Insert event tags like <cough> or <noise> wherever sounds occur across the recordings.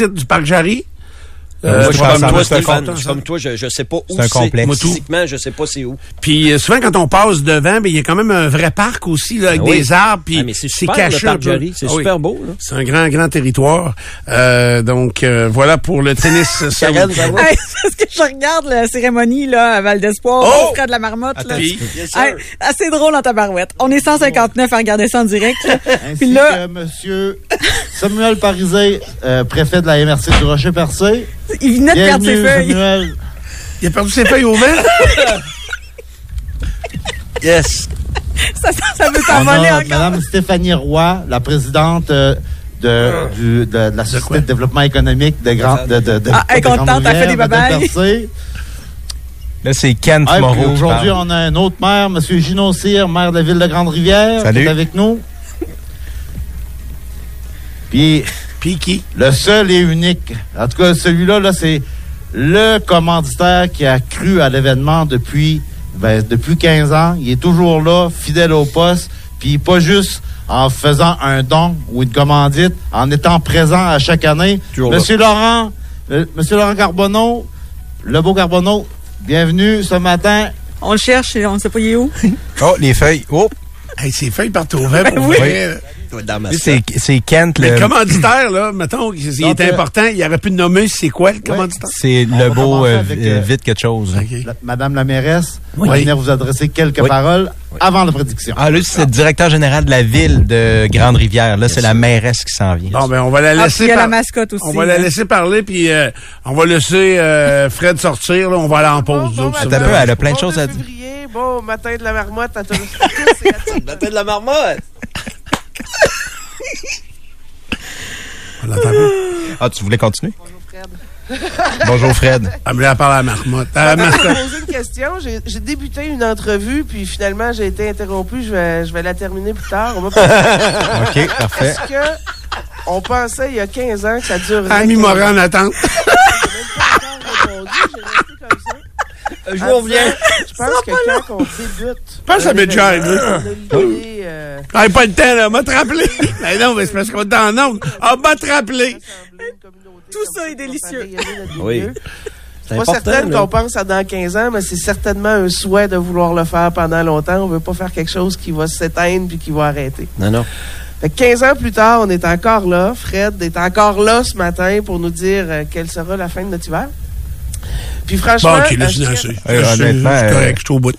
site du Parc Jarry. Euh, moi, je comme toi, Stéphane. content, Je comme toi, je, je sais pas où C'est un c'est. complexe. Moi, tout. Physiquement, je sais pas c'est où. Puis euh, souvent, quand on passe devant, ben, il y a quand même un vrai parc aussi, là, avec Ah oui. des arbres. Puis Ah, c'est caché. C'est Ah oui. super beau, là. C'est un grand, grand territoire. Euh, donc, euh, voilà pour le tennis. ça- Karen, ça va? Hey, parce que je regarde la cérémonie là, à Val d'Espoir, Oh! au Fred de la Marmotte. Là. Yes. Hey, assez drôle en tabarouette. On est 159 à regarder ça en direct. là. <laughs> Ainsi Puis là, que Monsieur Samuel Parisé, euh, préfet de la MRC du Rocher-Percé. Il venait de perdre ses feuilles. Samuel. il a perdu ses feuilles au vent. <laughs> Yes. Ça, ça, ça veut s'envoler encore. Madame Stéphanie Roy, la présidente euh, de, du- de, de la Société de, développément économique de Grand de, de, de, Ah, elle contente, elle fait des babayes. Là, c'est Kent Ah, Moreau. qui Aujourd'hui, on a un autre maire, M. Gino Cyr, maire de la ville de Grande-Rivière, qui Salut. est avec nous. Puis Puis qui? le seul et unique. En tout cas, celui-là, là, c'est le commanditaire qui a cru à l'événement depuis, ben, depuis 15 ans. Il est toujours là, fidèle au poste. Puis pas juste en faisant un don ou une commandite, en étant présent à chaque année. Toujours là. Monsieur Laurent, euh, Monsieur Laurent Carbonneau, le beau Carbonneau, bienvenue ce matin. On le cherche et on ne sait pas il est où. <laughs> Oh, les feuilles. Oh, Hey, ses feuilles partent au vent. pour <laughs> oui. vrai. Dans ma lui, c'est Kent, Mais le, le commanditaire, là, mettons, il Donc, est euh, important, il aurait pu nommer c'est quoi le commanditaire? c'est On le beau euh, euh, euh, vite quelque chose. La- Madame la mairesse Oui. va venir vous adresser quelques Oui. paroles avant la prédiction. Ah, lui, c'est le directeur général de la ville de Grande-Rivière. Là, c'est la mairesse qui s'en vient. Bon, ben, on va la Ah, puis laisser y a la mascotte aussi. On va la laisser parler, puis euh, on va laisser euh, Fred sortir. Là, on va aller en pause. Bon, bon ça Attends vous un peu, dérange elle a plein de Bon choses à 2 dire. bon matin de la marmotte à tous <laughs> tête de la marmotte. On l'entend pas. Ah, tu voulais continuer? Bonjour Fred. Bonjour, Fred. Elle me l'a parlé à la marmotte. À la mascotte. poser une question. J'ai débuté une entrevue, puis finalement, j'ai été interrompu. Je vais, je vais la terminer plus tard. On posé- <laughs> OK, parfait. Est-ce que on pensait il y a 15 ans que ça durerait? Ami 15 Morin en attente. J'ai même pas encore répondu. J'ai resté comme ça. Un jour vient. Je pense que quand on débute... pense que ça m'est déjà arrivé. on a l'idée, euh, Ah, pas le temps, là. M'a te rappelé. <laughs> Ben non, mais c'est parce qu'on est dans le nombre. Ah, m'a te communauté Tout ça est va délicieux. Oui. milieu. C'est pas certaine qu'on pense à dans 15 ans, mais c'est certainement un souhait de vouloir le faire pendant longtemps. On veut pas faire quelque chose qui va s'éteindre puis qui va arrêter. Non, non. Fait que 15 ans plus tard, on est encore là. Fred est encore là ce matin pour nous dire euh, quelle sera la fin de notre hiver. Puis franchement, Bon, ok, là, euh, je- assez. Euh, C'est- honnêtement, c'est euh, correct, je suis au bout.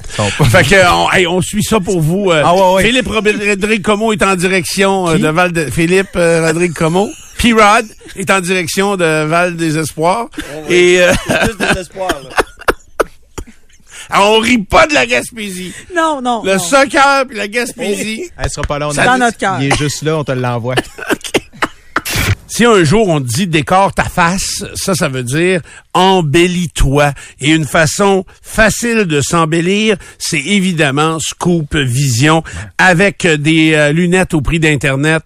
Fait que, on, hey, on suit ça pour vous. euh, Ah, ouais, ouais. Philippe Rodrigue Como est en direction euh, Qui? de Val de... Philippe euh, Rodrigue Como. P-Rod est en direction de Val des Espoirs. Et euh, Plus de l'espoir, <laughs> là. on rit pas de la Gaspésie. Non, non. Le non. soccer puis la <laughs> Gaspésie. Elle sera pas là. On a- dans notre cœur. Il est juste là, on te l'envoie. <laughs> Si un jour on te dit décore ta face, ça, ça veut dire embellis-toi. Et une façon facile de s'embellir, c'est évidemment Scoop Vision avec des euh, lunettes au prix d'Internet,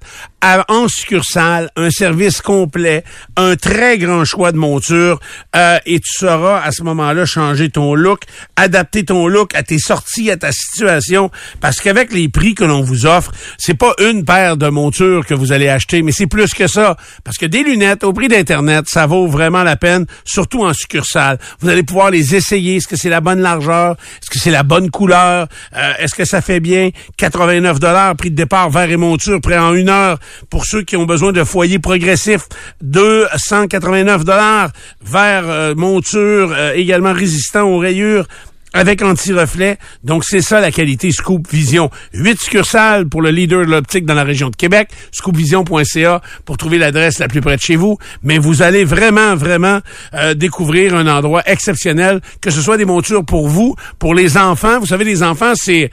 en succursale, un service complet, un très grand choix de montures euh, et tu sauras à ce moment-là changer ton look, adapter ton look à tes sorties, à ta situation, parce qu'avec les prix que l'on vous offre, c'est pas une paire de montures que vous allez acheter, mais c'est plus que ça, parce que des lunettes au prix d'Internet, ça vaut vraiment la peine, surtout en succursale. Vous allez pouvoir les essayer, est-ce que c'est la bonne largeur, est-ce que c'est la bonne couleur, Euh, est-ce que ça fait bien? 89 dollars prix de départ verre et monture prêt en une heure. Pour ceux qui ont besoin de foyer progressif 289 dollars. Verre euh, monture euh, également résistant aux rayures avec anti-reflet. Donc, c'est ça la qualité Scoop Vision. Huit succursales pour le leader de l'optique dans la région de Québec. Scoopvision.ca pour trouver l'adresse la plus près de chez vous. Mais vous allez vraiment, vraiment euh, découvrir un endroit exceptionnel, que ce soit des montures pour vous, pour les enfants. Vous savez, les enfants, c'est...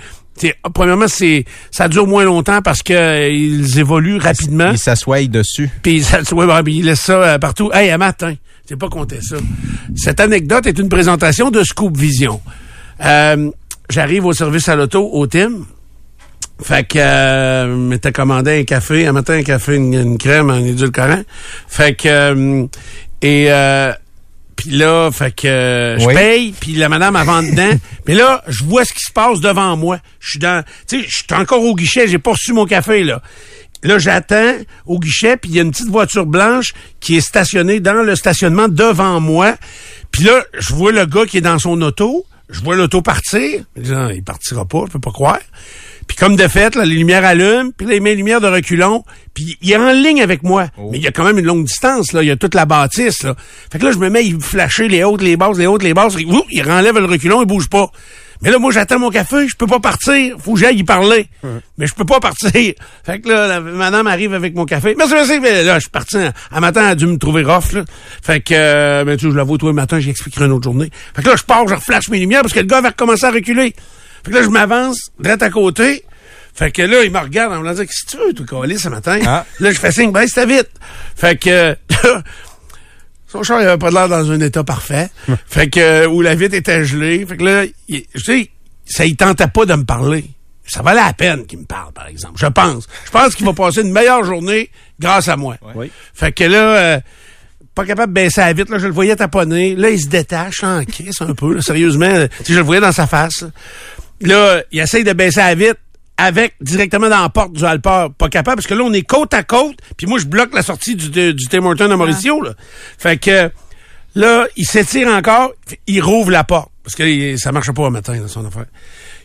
Premièrement, c'est ça dure moins longtemps parce que euh, ils évoluent rapidement. Il s'assoit dessus. Puis ça, ouais, ouais, puis il laisse ça euh, partout. Hey, à matin, c'est pas compté ça. Cette anecdote est une présentation de Scoop Vision. Euh, J'arrive au service à l'auto au Tim. Fait que euh, je m'étais commandé un café, un matin un café, une, une crème, un édulcorant. Fait que euh, et euh, puis là, fait que je paye, puis la madame avant dedans. <laughs> Mais là, je vois ce qui se passe devant moi. Je suis dans, tu sais, je suis encore au guichet, j'ai pas reçu mon café là. là, j'attends au guichet, puis il y a une petite voiture blanche qui est stationnée dans le stationnement devant moi. Puis là, je vois le gars qui est dans son auto. Je vois l'auto partir. Je dis, Ah, il partira pas, je peux pas croire. Puis comme de fait, là, les lumières allument, puis là, il met les lumières de reculons, puis il est en ligne avec moi. Mais il y a quand même une longue distance, là. Il y a toute la bâtisse, là. Fait que là, je me mets, il flasher les hautes, les basses, les hautes, les basses. Ouh, il renlève le reculon, il bouge pas. Mais là, moi, j'attends mon café, je peux pas partir. Faut que j'aille y parler. Mais je peux pas partir. <laughs> Fait que là, la madame arrive avec mon café. Merci, merci. Mais là, je suis parti. Un matin, elle a dû me trouver rough, là. Fait que, euh, ben, tu je la vois tous les matins, j'expliquerai une autre journée. Fait que là, je pars, je reflash mes lumières parce que le gars va recommencer à reculer. Fait que là, je m'avance, direct à côté. Fait que là, il me regarde en me disant, qu'est-ce que tu veux, toi, coller ce matin? Ah. Là, je fais signe, ben, c'était vite. Fait que, <laughs> son char, il avait pas l'air dans un état parfait. <laughs> fait que, où la vitre était gelée. Fait que là, il- je sais, ça, il tentait pas de me parler. Ça valait la peine qu'il me parle, par exemple. Je pense. Je pense qu'il va passer une meilleure journée grâce à moi. Oui. Fait que là, euh, pas capable de baisser la vitre, là, je le voyais taponner. Là, il se détache en crise un peu, là, sérieusement. là. Je le voyais dans sa face. Là, Là, il essaye de baisser la vitre avec directement dans la porte du Alpeur. Pas capable, parce que là, on est côte à côte, puis moi, je bloque la sortie du, du, du Tim Hortons à Mauricio. Là. Fait que là, il s'étire encore, il rouvre la porte. Parce que ça marche pas un matin, dans son affaire.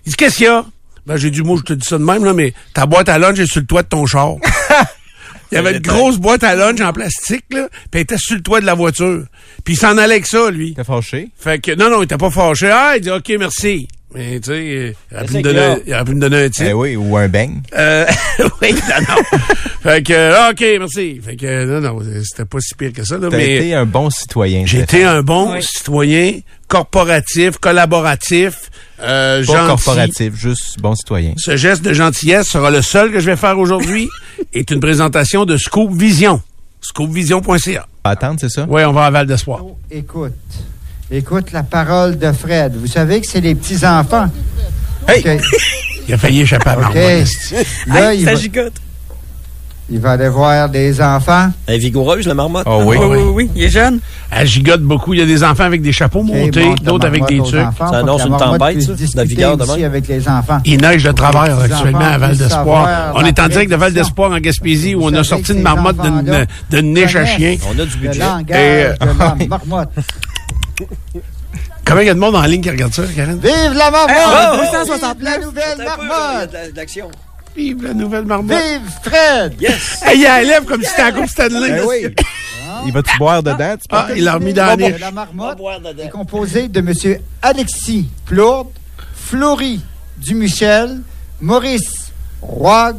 Il dit, qu'est-ce qu'il y a? Ben, j'ai dit, moi, je te dis ça de même, là, mais ta boîte à lunch est sur le toit de ton char. <laughs> Il y avait une grosse boîte à lunch en plastique, là, puis elle était sur le toit de la voiture. Puis il s'en allait avec ça, lui. T'es fâché? Fait que, non, non, il était pas fâché. Ah, il dit, OK, merci. Mais, tu sais, il aurait pu me donner, clair. il aurait pu me donner un titre. Eh oui, ou un beigne. Euh, <laughs> oui, non, non. fait que, ah, OK, merci. Fait que, non, non, c'était pas si pire que ça, là, T'as mais été un bon citoyen. j'ai été un bon Oui. citoyen, corporatif, collaboratif, euh, Pas gentil. corporatif, juste bon citoyen. Ce geste de gentillesse sera le seul que je vais faire aujourd'hui. <laughs> est une présentation de Scoop Vision. Scoopvision.ca. Attendre, c'est ça? Oui, on va à Val d'Espoir. Oh, Écoute. Écoute la parole de Fred. Vous savez que c'est les petits-enfants. Hey! <laughs> Il a failli échapper à. Là, Hey, il ça va, gigote. Il va aller voir des enfants. Elle est vigoureuse, la marmotte. Oh oui. Oui, oui, oui, il est jeune. Elle gigote beaucoup. Il y a des enfants avec des chapeaux montés, d'autres avec des trucs. enfants Ça annonce une tempête, la vigueur de ici même. avec les enfants. Il neige de travers Les actuellement à Val d'Espoir. On est en direct de Val d'Espoir en Gaspésie où on a sorti une marmotte d'une niche à chien. On a du budget. Et, de la marmotte. Comment il y a de monde en ligne qui regarde ça, Karen? Vive la marmotte! Hey, Vive 269. la nouvelle marmotte! l'action. Vive la nouvelle marmotte. Vive Fred! Yes! Hey, il a la lèvre comme si c'était la Coupe Stanley. Ben oui. Il va-tu boire dedans? Tu Ah, il l'a remis dans la Bon. La marmotte est composée de M. Alexis Plourde, Florie Dumichel, Maurice Roig,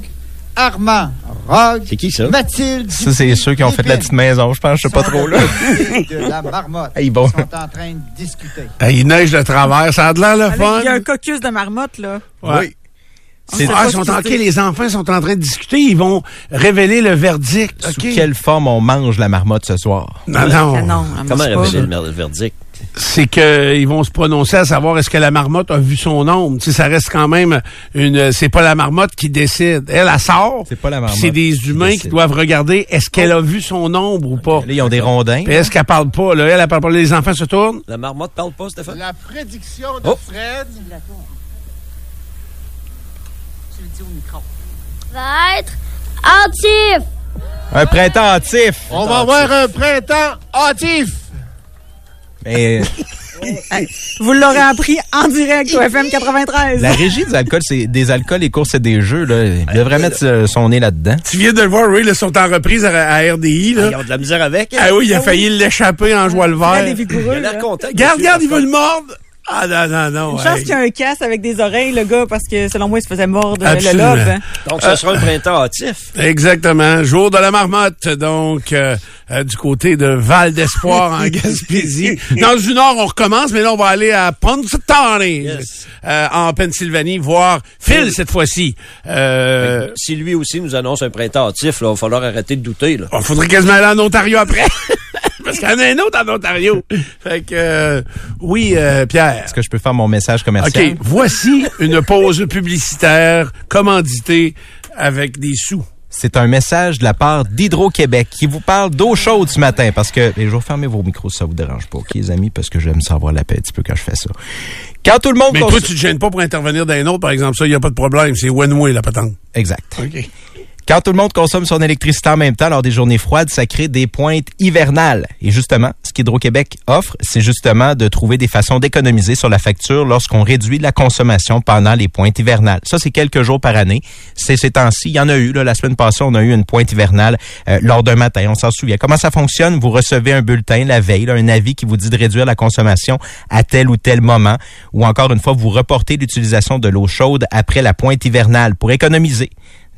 Armand Rogue, C'est qui, ça? Mathilde. Ça, c'est ceux qui ont fait la petite maison, je pense, je sais pas trop, là. De la marmotte. Hey, bon. Ils sont en train de discuter. Hey, il neige de travers. Ça a de l'air le Avec- fun. Il y a un cocus de marmotte, là. Ouais. C'est Ah, sont en, les enfants sont en train de discuter. Ils vont révéler le verdict. Sous OK? quelle forme on mange la marmotte ce soir? Non, Ah non. non, elle Comment révéler le verdict? C'est qu'ils vont se prononcer à savoir est-ce que la marmotte a vu son ombre. Tu sais, ça reste quand même une. C'est pas la marmotte qui décide. Elle, elle sort. C'est pas la marmotte C'est des humains qui doivent regarder est-ce qu'elle a vu son ombre ou pas. Là, ils ont des rondins. Puis est-ce qu'elle parle pas? Là, elle, elle parle pas. Les enfants se tournent. La marmotte parle pas, Stéphane? La prédiction de Oh. Fred. Va être hâtif. Un printemps hâtif. On va avoir un printemps hâtif. Mais <laughs> Vous l'aurez appris en direct au FM 93. la régie des alcools, c'est des alcools, les courses et des jeux, là. Il devrait mettre son nez là-dedans. Tu viens de le voir, Ray, ils sont en reprise à, à RDI. Ah, Là. Ils ont de la misère avec. hein? Ah oui, il a failli l'échapper en jouant le vert. Il a l'air là. content. Regarde, regarde, il veut le mordre. Ah non, non, non. Une chance hey. qu'il y a un casque avec des oreilles, le gars, parce que selon moi, il se faisait mordre euh, le Absolument. lobe. Donc, ce sera un printemps hâtif. Exactement. Jour de la marmotte, donc, euh, euh, du côté de Val d'Espoir en <laughs> Gaspésie. Dans le Nord, on recommence, mais là, on va aller à Punxsutawney, Yes. euh, en Pennsylvanie, voir Phil cette fois-ci. Euh, Si lui aussi nous annonce un printemps hâtif, là, il va falloir arrêter de douter. Là. on faudrait quasiment aller en Ontario après. <laughs> Parce qu'il y en a un autre en Ontario. Fait que, euh, oui, euh, Est-ce que je peux faire mon message commercial? OK, voici une pause publicitaire commanditée avec des sous. C'est un message de la part d'Hydro-Québec qui vous parle d'eau chaude ce matin parce que, et je vais fermer vos micros si ça vous dérange pas, OK, les amis, parce que j'aime savoir la paix un petit peu quand je fais ça. Quand tout le monde... Mais toi, tu te gênes pas pour intervenir d'un autre, par exemple. Ça, il n'y a pas de problème. C'est one-way, la patente. Exact. OK. Quand tout le monde consomme son électricité en même temps lors des journées froides, ça crée des pointes hivernales. Et justement, ce qu'Hydro-Québec offre, c'est justement de trouver des façons d'économiser sur la facture lorsqu'on réduit la consommation pendant les pointes hivernales. Ça, c'est quelques jours par année. C'est ces temps-ci. Il y en a eu. La semaine passée, on a eu une pointe hivernale euh, lors d'un matin. On s'en souvient. Comment ça fonctionne? Vous recevez un bulletin la veille, là, un avis qui vous dit de réduire la consommation à tel ou tel moment. Ou encore une fois, vous reportez l'utilisation de l'eau chaude après la pointe hivernale pour économiser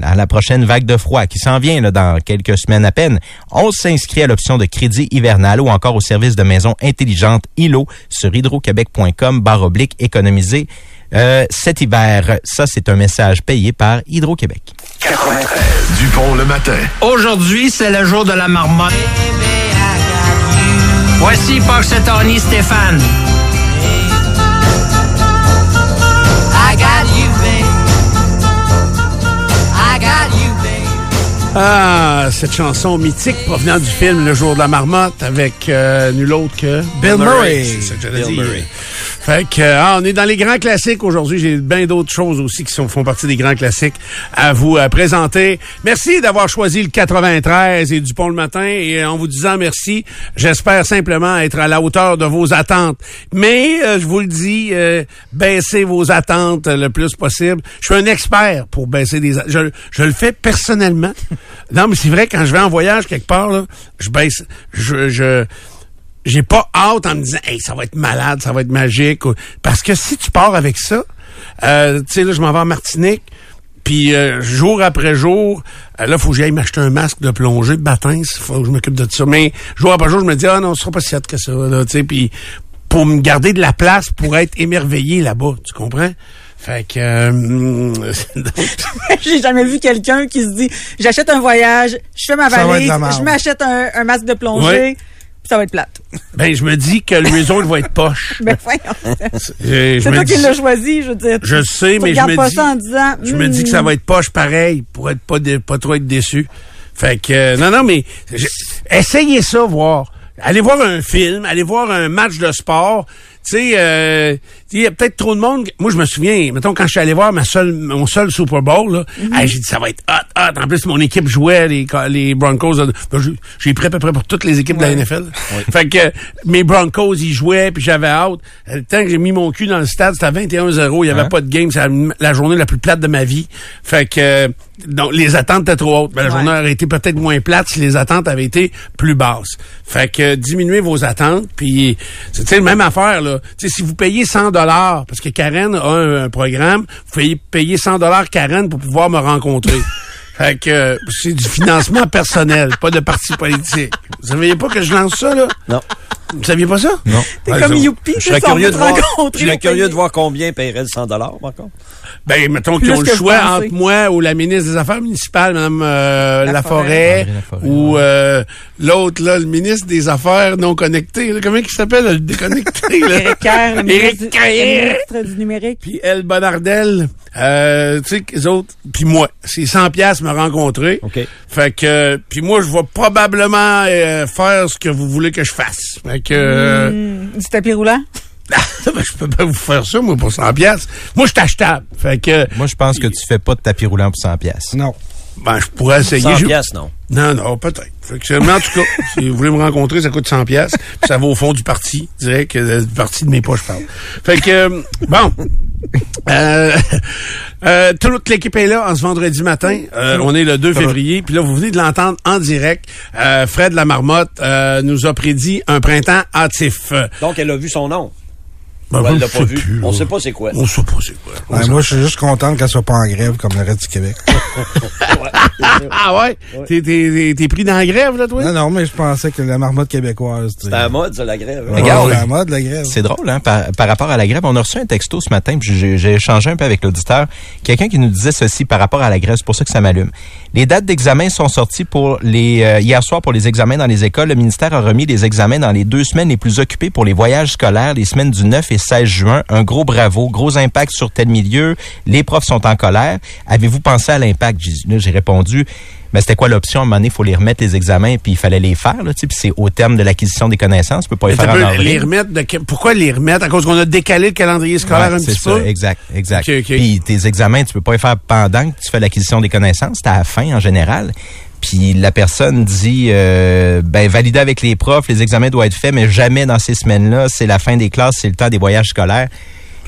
à la prochaine vague de froid qui s'en vient là, dans quelques semaines à peine, on s'inscrit à l'option de crédit hivernal ou encore au service de maison intelligente ILO sur hydroquebec.com barre oblique économiser euh, cet hiver. Ça, c'est un message payé par Hydro-Québec. 93. Dupont le matin. Aujourd'hui, c'est le jour de la marmotte. Voici Tony Stéphane. Ah, cette chanson mythique provenant du film Le jour de la marmotte avec euh, nul autre que Bill Murray. C'est ça que j'allais Bill dire. Murray. Fait que, ah, on est dans les grands classiques aujourd'hui. J'ai bien d'autres choses aussi qui sont, font partie des grands classiques à vous euh, présenter. Merci d'avoir choisi le 93 et Dupont le matin. Et en vous disant merci, j'espère simplement être à la hauteur de vos attentes. Mais, euh, je vous le dis, euh, baissez vos attentes le plus possible. Je suis un expert pour baisser des... a- Je, je le fais personnellement. Non, mais c'est vrai, quand je vais en voyage quelque part, là, je baisse... Je... je j'ai pas hâte en me disant hey ça va être malade ça va être magique parce que si tu pars avec ça euh, tu sais là je m'en vais en Martinique puis euh, jour après jour euh, là faut que j'aille m'acheter un masque de plongée de baptême faut que je m'occupe de ça. Mais jour après jour je me dis ah non ce sera pas si hâte que ça là tu sais pour me garder de la place pour être émerveillé là-bas tu comprends? Fait que euh, <laughs> J'ai jamais vu quelqu'un qui se dit j'achète un voyage, je fais ma valise, de je m'achète un, un masque de plongée, ça va être plate. ben je me dis que le resort va être poche <laughs> Ben voyons. Euh, C'est toi qui l'as choisi, je veux dire. Je sais, Tu mais je me pas dis, ça en disant. je me dis que ça hmm, va être poche pareil pour être pas dé- pas trop être déçu. Fait que euh, non non mais je- essayez ça voir. Allez voir un film, allez voir un match de sport. Tu sais, euh, il y a peut-être trop de monde. Moi, je me souviens, mettons, quand je suis allé voir ma seule, mon seul Super Bowl, là, Mhm. j'ai dit, ça va être hot, hot. En plus, mon équipe jouait, les, les Broncos. Ben, j'ai- pris à peu près pour toutes les équipes de la NFL. Fait que mes Broncos, ils jouaient, puis j'avais hâte. Le temps que j'ai mis mon cul dans le stade, c'était à 21-0. Il y avait Hein? pas de game. C'est la, journée la plus plate de ma vie. Fait que donc, les attentes étaient trop hautes. Ben, la Ouais. journée aurait été peut-être moins plate si les attentes avaient été plus basses. Fait que diminuez vos attentes. Puis, c'est tu sais, la même affaire. Là. Si vous payez 100 parce que Karen a un, un programme, vous payez, payer 100 dollars Karen pour pouvoir me rencontrer. <laughs> Fait que c'est du financement personnel, pas de parti politique. Vous saviez pas que je lance ça, là? Non. Vous saviez pas ça? Non. T'es Ouais, comme ça- Youpi, Je serais curieux de te voir, rencontrer je serais curieux de voir combien paierait le 100 dollars, par contre. Ben, mettons qu'ils ont le choix entre moi ou la ministre des Affaires municipales, Mme euh, Laforêt. Laforêt, André Laforêt, ou euh, l'autre, là, le ministre des Affaires non connectées. là. comment il s'appelle, le déconnecté? là? Éric Kerr, le ministre, du- Kerr. le ministre du numérique. Puis Elle Bonardel, euh, tu sais, les autres, puis moi. C'est 100 pièces me rencontrer. OK. Fait que, puis moi, je vais probablement euh, faire ce que vous voulez que je fasse. Fait que... euh, Hmm, du tapis roulant? <laughs> ben, je peux pas vous faire ça, moi, pour 100 pièces. Moi, je suis achetable. Fait que, Moi, je pense que tu fais pas de tapis roulant pour 100 pièces. Non. Ben, je pourrais essayer. 100 J'ai- piastres, non? Non, non, peut-être. Fait que, mais en tout cas, <laughs> si vous voulez me rencontrer, ça coûte 100 pièces. Ça va au fond du parti. Je que euh, du parti de mes poches, je parle. Fait que, euh, bon. Euh, <laughs> euh, toute l'équipe est là en ce vendredi matin. Euh, on est le 2 février. Puis là, vous venez de l'entendre en direct. Euh, Fred Lamarmotte euh, nous a prédit un printemps hâtif. Donc, elle a vu son nom. Ben, elle l'a pas vu. plus, On sait pas c'est quoi. On sait pas c'est quoi. On Ouais, moi, je suis juste contente qu'elle soit pas en grève comme le reste du Québec. <laughs> Ah ouais? T'es, t'es, t'es- t'es pris dans la grève, là, toi? non, non, mais je pensais que la marmotte québécoise. tu sais. C'est à la mode, ça, la grève. Ouais, Regarde. la mode, la grève. C'est drôle, hein, par, par rapport à la grève. On a reçu un texto ce matin, puis j'ai j'ai échangé un peu avec l'auditeur. Quelqu'un qui nous disait ceci par rapport à la grève, c'est pour ça que ça m'allume. Les dates d'examen sont sorties pour les euh, hier soir pour les examens dans les écoles. Le ministère a remis les examens dans les deux semaines les plus occupées pour les voyages scolaires, les semaines du 9 et 16 juin. Un gros bravo, gros impact sur tel milieu. Les profs sont en colère. Avez-vous pensé à l'impact? J'ai- répondu. Mais c'était quoi l'option? À un moment donné, il faut les remettre les examens, puis il fallait les faire, là, puis c'est au terme de l'acquisition des connaissances. Tu peux pas les faire en avril. les remettre de pourquoi les remettre? À cause qu'on a décalé le calendrier scolaire Ouais, un c'est petit ça, peu? exact, exact. Ok, ok. Puis tes examens, tu peux pas les faire pendant que tu fais l'acquisition des connaissances, c'est à la fin en général. Puis la personne dit, euh, ben valider avec les profs, les examens doivent être faits, mais jamais dans ces semaines-là, c'est la fin des classes, c'est le temps des voyages scolaires.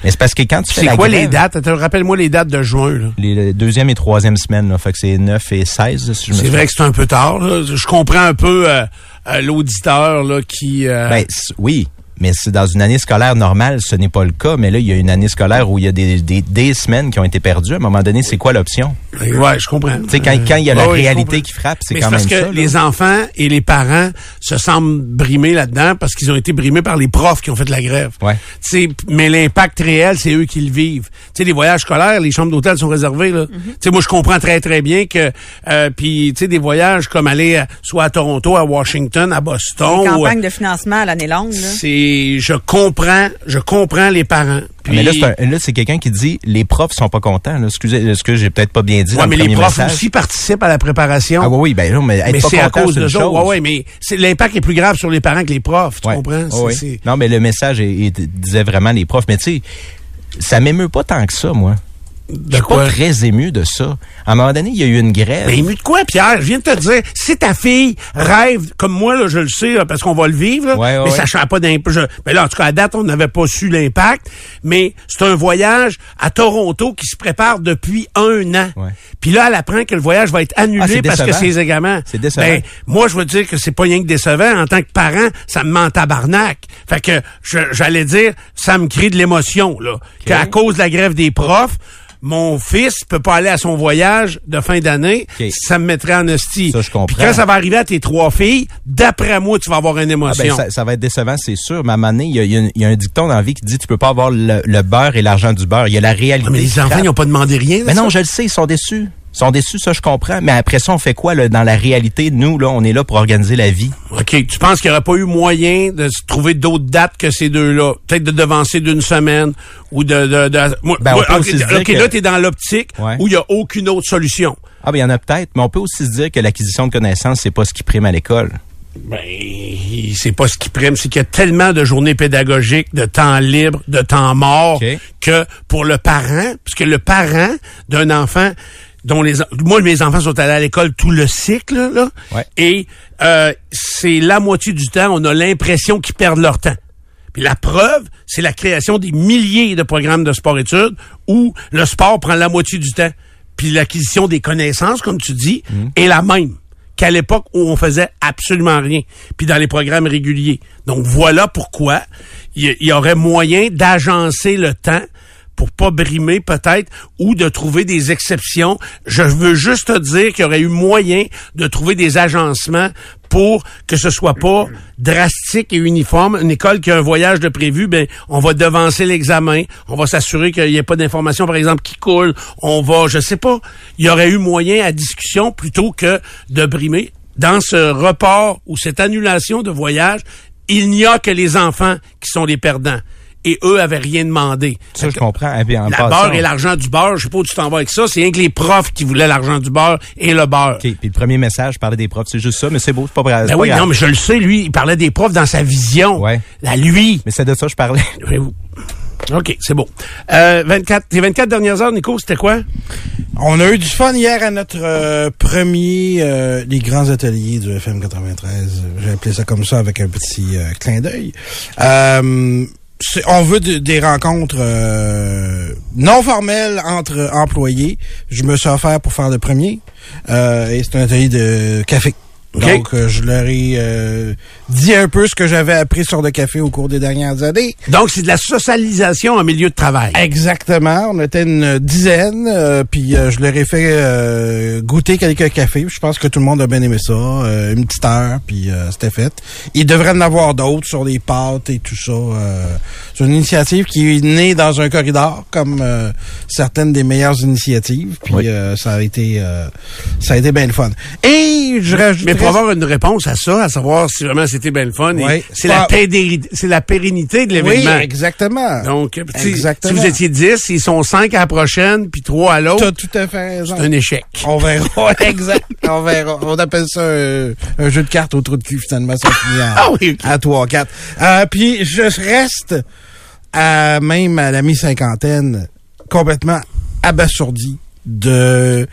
Mais c'est parce que quand tu fais la quoi les grève, dates? Attends, Rappelle-moi les dates de juin. là. les les deuxième et troisième semaines, là, fait que c'est 9 et 16, si je me C'est vrai que c'est un peu tard. là. Je comprends un peu euh, euh, l'auditeur là qui... euh, Ben, oui, mais c'est dans une année scolaire normale, ce n'est pas le cas. Mais là, il y a une année scolaire où il y a des, des, des semaines qui ont été perdues. À un moment donné, c'est quoi l'option? ouais, je comprends. Tu sais, quand, quand il y a la Ouais, réalité qui frappe, c'est quand parce même que ça. là. les enfants et les parents se semblent brimés là-dedans parce qu'ils ont été brimés par les profs qui ont fait la grève. Ouais. Tu sais, mais l'impact réel, c'est eux qui le vivent. Tu sais, les voyages scolaires, les chambres d'hôtel sont réservées. Là. Tu sais, moi, je comprends très, très bien que... Euh, Puis, tu sais, des voyages comme aller à- soit à Toronto, à Washington, à Boston... Une ou- campagne de financement à l'année longue. Là. Je comprends, je comprends les parents. Puis, Mais là, c'est un- là, c'est quelqu'un qui dit les profs sont pas contents. Là. Excusez, excusez, j'ai peut-être pas bien dit Ouais, dans mais le les profs message? aussi participent à la préparation. Ah oui, oui, ben non, mais être mais pas c'est à cause de ça. chose. Ouais, ouais, mais c'est- l'impact est plus grave sur les parents que les profs, tu Ouais. comprends? Oui. C'est- Non, mais le message est- disait vraiment les profs. Mais tu sais, ça m'émeut pas tant que ça, moi. Je suis quoi? pas très ému de ça. À un moment donné, il y a eu une grève. Mais ému de quoi, Pierre? Je viens de te dire, si ta fille rêve, comme moi, là, je le sais, là, parce qu'on va le vivre, là, Ouais, ouais, mais ça change pas d'impact. Mais là, en tout cas, à date, on n'avait pas su l'impact, mais c'est un voyage à Toronto qui se prépare depuis un an. Puis là, elle apprend que le voyage va être annulé Ah, parce que ses égaments. C'est décevant. Ben, moi, je veux dire que c'est pas rien que décevant. En tant que parent, ça me ment en tabarnak. Fait que j'allais dire, ça me crée de l'émotion, là. Qu'à cause de la grève des profs, mon fils peut pas aller à son voyage de fin d'année, ça me mettrait en hostie. Ça, je comprends. Puis quand ça va arriver à tes trois filles, d'après moi, tu vas avoir une Ah, ben, émotion. ça, ça va être décevant, c'est sûr. Mais à un il y y a un- il y a un dicton dans la vie qui dit tu peux pas avoir le, le beurre et l'argent du beurre. Il y a la réalité. Ah, mais qui les enfants, ils n'ont pas demandé rien. Mais non, je le sais, ils sont déçus. Ils sont déçus, ça, je comprends. Mais après ça, on fait quoi là, dans la réalité? Nous, là, on est là pour organiser la vie. OK. Tu penses qu'il n'y aurait pas eu moyen de se trouver d'autres dates que ces deux-là? Peut-être de devancer d'une semaine ou de... de, de- moi- Ben, moi, OK, que- là, tu es dans l'optique Ouais. où il n'y a aucune autre solution. Ah, ben, il y en a peut-être, mais on peut aussi se dire que l'acquisition de connaissances, c'est pas ce qui prime à l'école. Ben, c'est pas ce qui prime, c'est qu'il y a tellement de journées pédagogiques, de temps libre, de temps mort, que pour le parent, puisque le parent d'un enfant dont les moi mes enfants sont allés à l'école tout le cycle là, Ouais. et euh, c'est la moitié du temps on a l'impression qu'ils perdent leur temps. Puis la preuve, c'est la création des milliers de programmes de sport-études où le sport prend la moitié du temps. Puis l'acquisition des connaissances, comme tu dis, est la même qu'à l'époque où on faisait absolument rien. Puis dans les programmes réguliers. Donc voilà pourquoi il y, il y aurait moyen d'agencer le temps pour pas brimer peut-être ou de trouver des exceptions. Je veux juste te dire qu'il y aurait eu moyen de trouver des agencements pour que ce soit pas drastique et uniforme. Une école qui a un voyage de prévu, ben on va devancer l'examen, on va s'assurer qu'il n'y ait pas d'informations par exemple qui coulent, on va, je sais pas, il y aurait eu moyen à discussion plutôt que de brimer. Dans ce report ou cette annulation de voyage, il n'y a que les enfants qui sont les perdants. Et eux avaient rien demandé. Ça, je comprends. Et puis, en La passant- beurre et l'argent du beurre, je sais pas où tu t'en vas avec ça, c'est rien que les profs qui voulaient l'argent du beurre et le beurre. OK. Puis le premier message parlait des profs, c'est juste ça, mais c'est beau, c'est pas Ben pas oui, grave. non, mais je le sais, lui, il parlait des profs dans sa vision. Ouais. La lui. Mais c'est de ça que je parlais. <laughs> OK, c'est beau. Euh, 24, les 24 dernières heures, Nico, c'était quoi? On a eu du fun hier à notre euh, premier euh, les grands ateliers du FM 93. J'ai appelé ça comme ça avec un petit euh, clin d'œil. On veut de- des rencontres euh, non formelles entre employés. Je me suis offert pour faire le premier. Euh, et c'est un atelier de café. Donc, euh, je leur ai euh, dit un peu ce que j'avais appris sur le café au cours des dernières années. Donc, c'est de la socialisation en milieu de travail. Exactement. On était une dizaine, euh, puis euh, je leur ai fait euh, goûter quelques cafés. Je pense que tout le monde a bien aimé ça. Euh, une petite heure, puis euh, c'était fait. Il devrait en avoir d'autres sur les pâtes et tout ça. euh. c'est une initiative qui est née dans un corridor, comme euh, certaines des meilleures initiatives. Puis Oui. euh, ça a été euh, ça a été bien le fun. Et je rajouterais... pour avoir une réponse à ça, à savoir si vraiment c'était bien le fun, Oui. c'est Pas- la, la pérennité de Oui, l'événement. exactement. Donc, si- vous étiez 10, ils sont 5 à la prochaine, puis 3 à T'as l'autre, tout à fait raison. c'est un échec. On verra. <laughs> exact. On verra. On appelle ça un, un jeu de cartes au trou de cul, finalement. Ça finit à, <laughs> Ah oui, à 3 4. Euh, puis je reste à même à la mi-cinquantaine complètement abasourdi de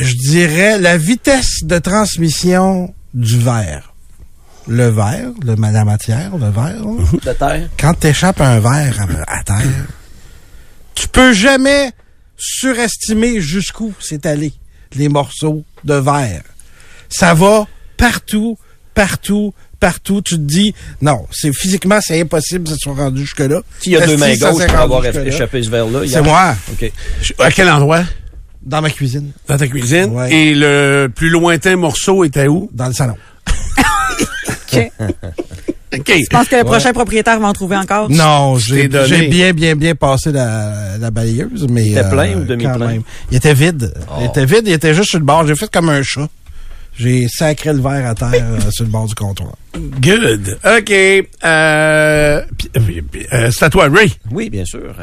je dirais la vitesse de transmission du verre. Le verre, le, la matière, le verre. là. De terre. quand t'échappes un verre à, à terre, tu peux jamais surestimer jusqu'où c'est allé les morceaux de verre. Ça va partout, partout, partout. Tu te dis, non, c'est physiquement, c'est impossible que ça soit rendu jusque-là. Qui a deux mains gauches pour avoir échappé ce verre-là? C'est moi, OK. À quel endroit? Dans ma cuisine, Dans ta cuisine? Ouais. Et le plus lointain morceau était où? dans le salon. <laughs> OK. OK. Je pense que le prochain propriétaire va en trouver encore? Non, j'ai bien, bien, bien passé la, la balayeuse, mais... Il était euh, plein ou quand demi-plein? Il était vide. Il était vide, il était juste sur le bord. J'ai fait comme un chat. J'ai sacré le verre à terre euh, sur le bord du comptoir. Good. OK. Euh, euh, c'est à toi, Ray. Oui, bien sûr.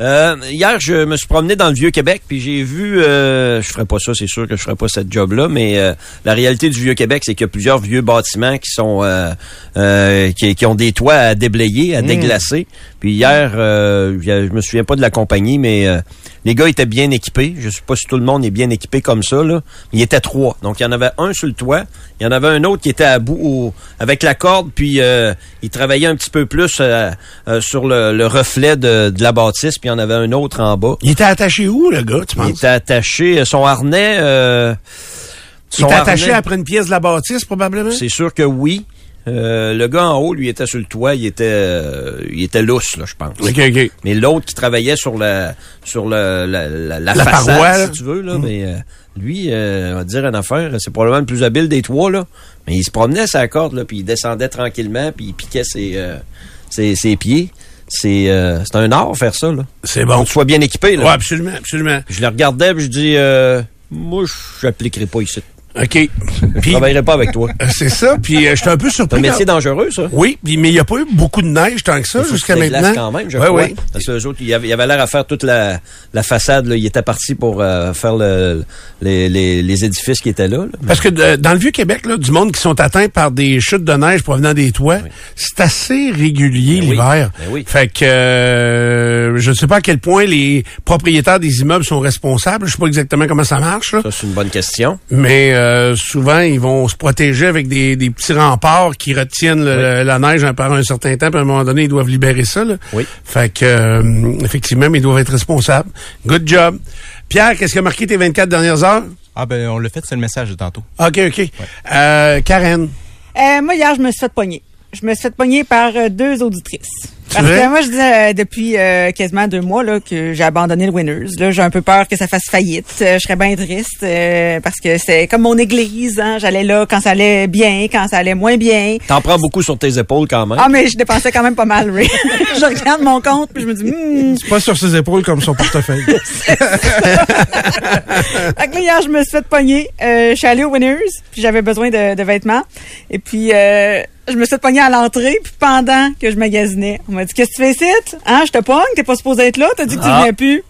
Euh, hier, je me suis promené dans le Vieux-Québec, puis j'ai vu, euh, je ferais pas ça, c'est sûr que je ferais pas cette job-là, mais euh, la réalité du Vieux-Québec, c'est qu'il y a plusieurs vieux bâtiments qui sont euh, euh, qui, qui ont des toits à déblayer, à déglacer. Puis hier, euh, il je me souviens pas de la compagnie, mais euh, les gars étaient bien équipés. Je sais pas si tout le monde est bien équipé comme ça, là. Il y était trois. Donc, il y en avait un sur le toit. Il y en avait un autre qui était à bout au- avec la corde, puis euh, il travaillait un petit peu plus euh, euh, sur le, le reflet de, de la bâtisse, puis il y en avait un autre en bas. Il était attaché où, le gars, tu Il penses? était attaché, son harnais... Euh, Il son était attaché harnais- après une pièce de la bâtisse, probablement? c'est sûr que oui. Euh, le gars en haut, lui, était sur le toit, il était, euh, il était lousse, là, je pense. Mais l'autre qui travaillait sur la, sur la, la, la La façade, paroi, si tu veux, là, mais euh, lui, euh, on va dire une affaire, c'est probablement le plus habile des trois, là. Mais il se promenait sa corde, là, puis il descendait tranquillement, puis il piquait ses, euh, ses, ses pieds. C'est, c'est un art faire ça, là. C'est bon. Faut que tu sois bien équipé, là. Oui, absolument, absolument. Je le regardais, puis je dis, moi, je n'appliquerai pas ici. OK. Je Puis, travaillerai pas avec toi. euh, c'est ça. Puis, euh, j'étais un peu C'est un surpris. métier quand- dangereux, ça. Oui, puis- mais il n'y a pas eu beaucoup de neige tant que ça jusqu'à maintenant. quand même, je Ouais, crois. ouais. Parce que les autres, il y avait, l'air à faire toute la, la façade. Là. Il était parti pour euh, faire le, les, les, les édifices qui étaient là. là. Parce que de- dans le Vieux-Québec, là, du monde qui sont atteints par des chutes de neige provenant des toits, c'est assez régulier Ben oui, l'hiver. ben oui. Fait que euh, je ne sais pas à quel point les propriétaires des immeubles sont responsables. Je sais pas exactement comment ça marche, là. Ça, c'est une bonne question. mais euh, souvent ils vont se protéger avec des, des petits remparts qui retiennent le- la neige par un certain temps. Puis à un moment donné, ils doivent libérer ça. Là. Oui. Fait que euh, effectivement, mais ils doivent être responsables. Good job. Pierre, qu'est-ce qui a marqué tes 24 dernières heures? Ah ben, on l'a fait, c'est le message de tantôt. OK, OK. Euh, Karen. Euh, moi, hier, je me suis fait pogner. Je me suis fait pogner par euh, deux auditrices. <laughs> Parce que moi, je disais euh, depuis euh, quasiment deux mois là, que j'ai abandonné le Winners. Là, j'ai un peu peur que ça fasse faillite. Euh, je serais bien triste euh, parce que c'est comme mon église. Hein. J'allais là quand ça allait bien, quand ça allait moins bien. T'en prends beaucoup sur tes épaules quand même. Ah, mais je dépensais quand même pas mal, Ray. <laughs> je regarde mon compte puis je me dis, hmm, C'est pas sur ses épaules comme son portefeuille. <laughs> Fait que là, hier, je me suis fait pogner. Euh, je suis allée au Winners, puis j'avais besoin de, de vêtements. Et puis, euh, je me suis pogner à l'entrée, puis pendant que je magasinais, on m'a dit, qu'est-ce que tu fais ici? Hein, je te pogne, t'es pas supposé être là, t'as dit que tu Ah. venais plus.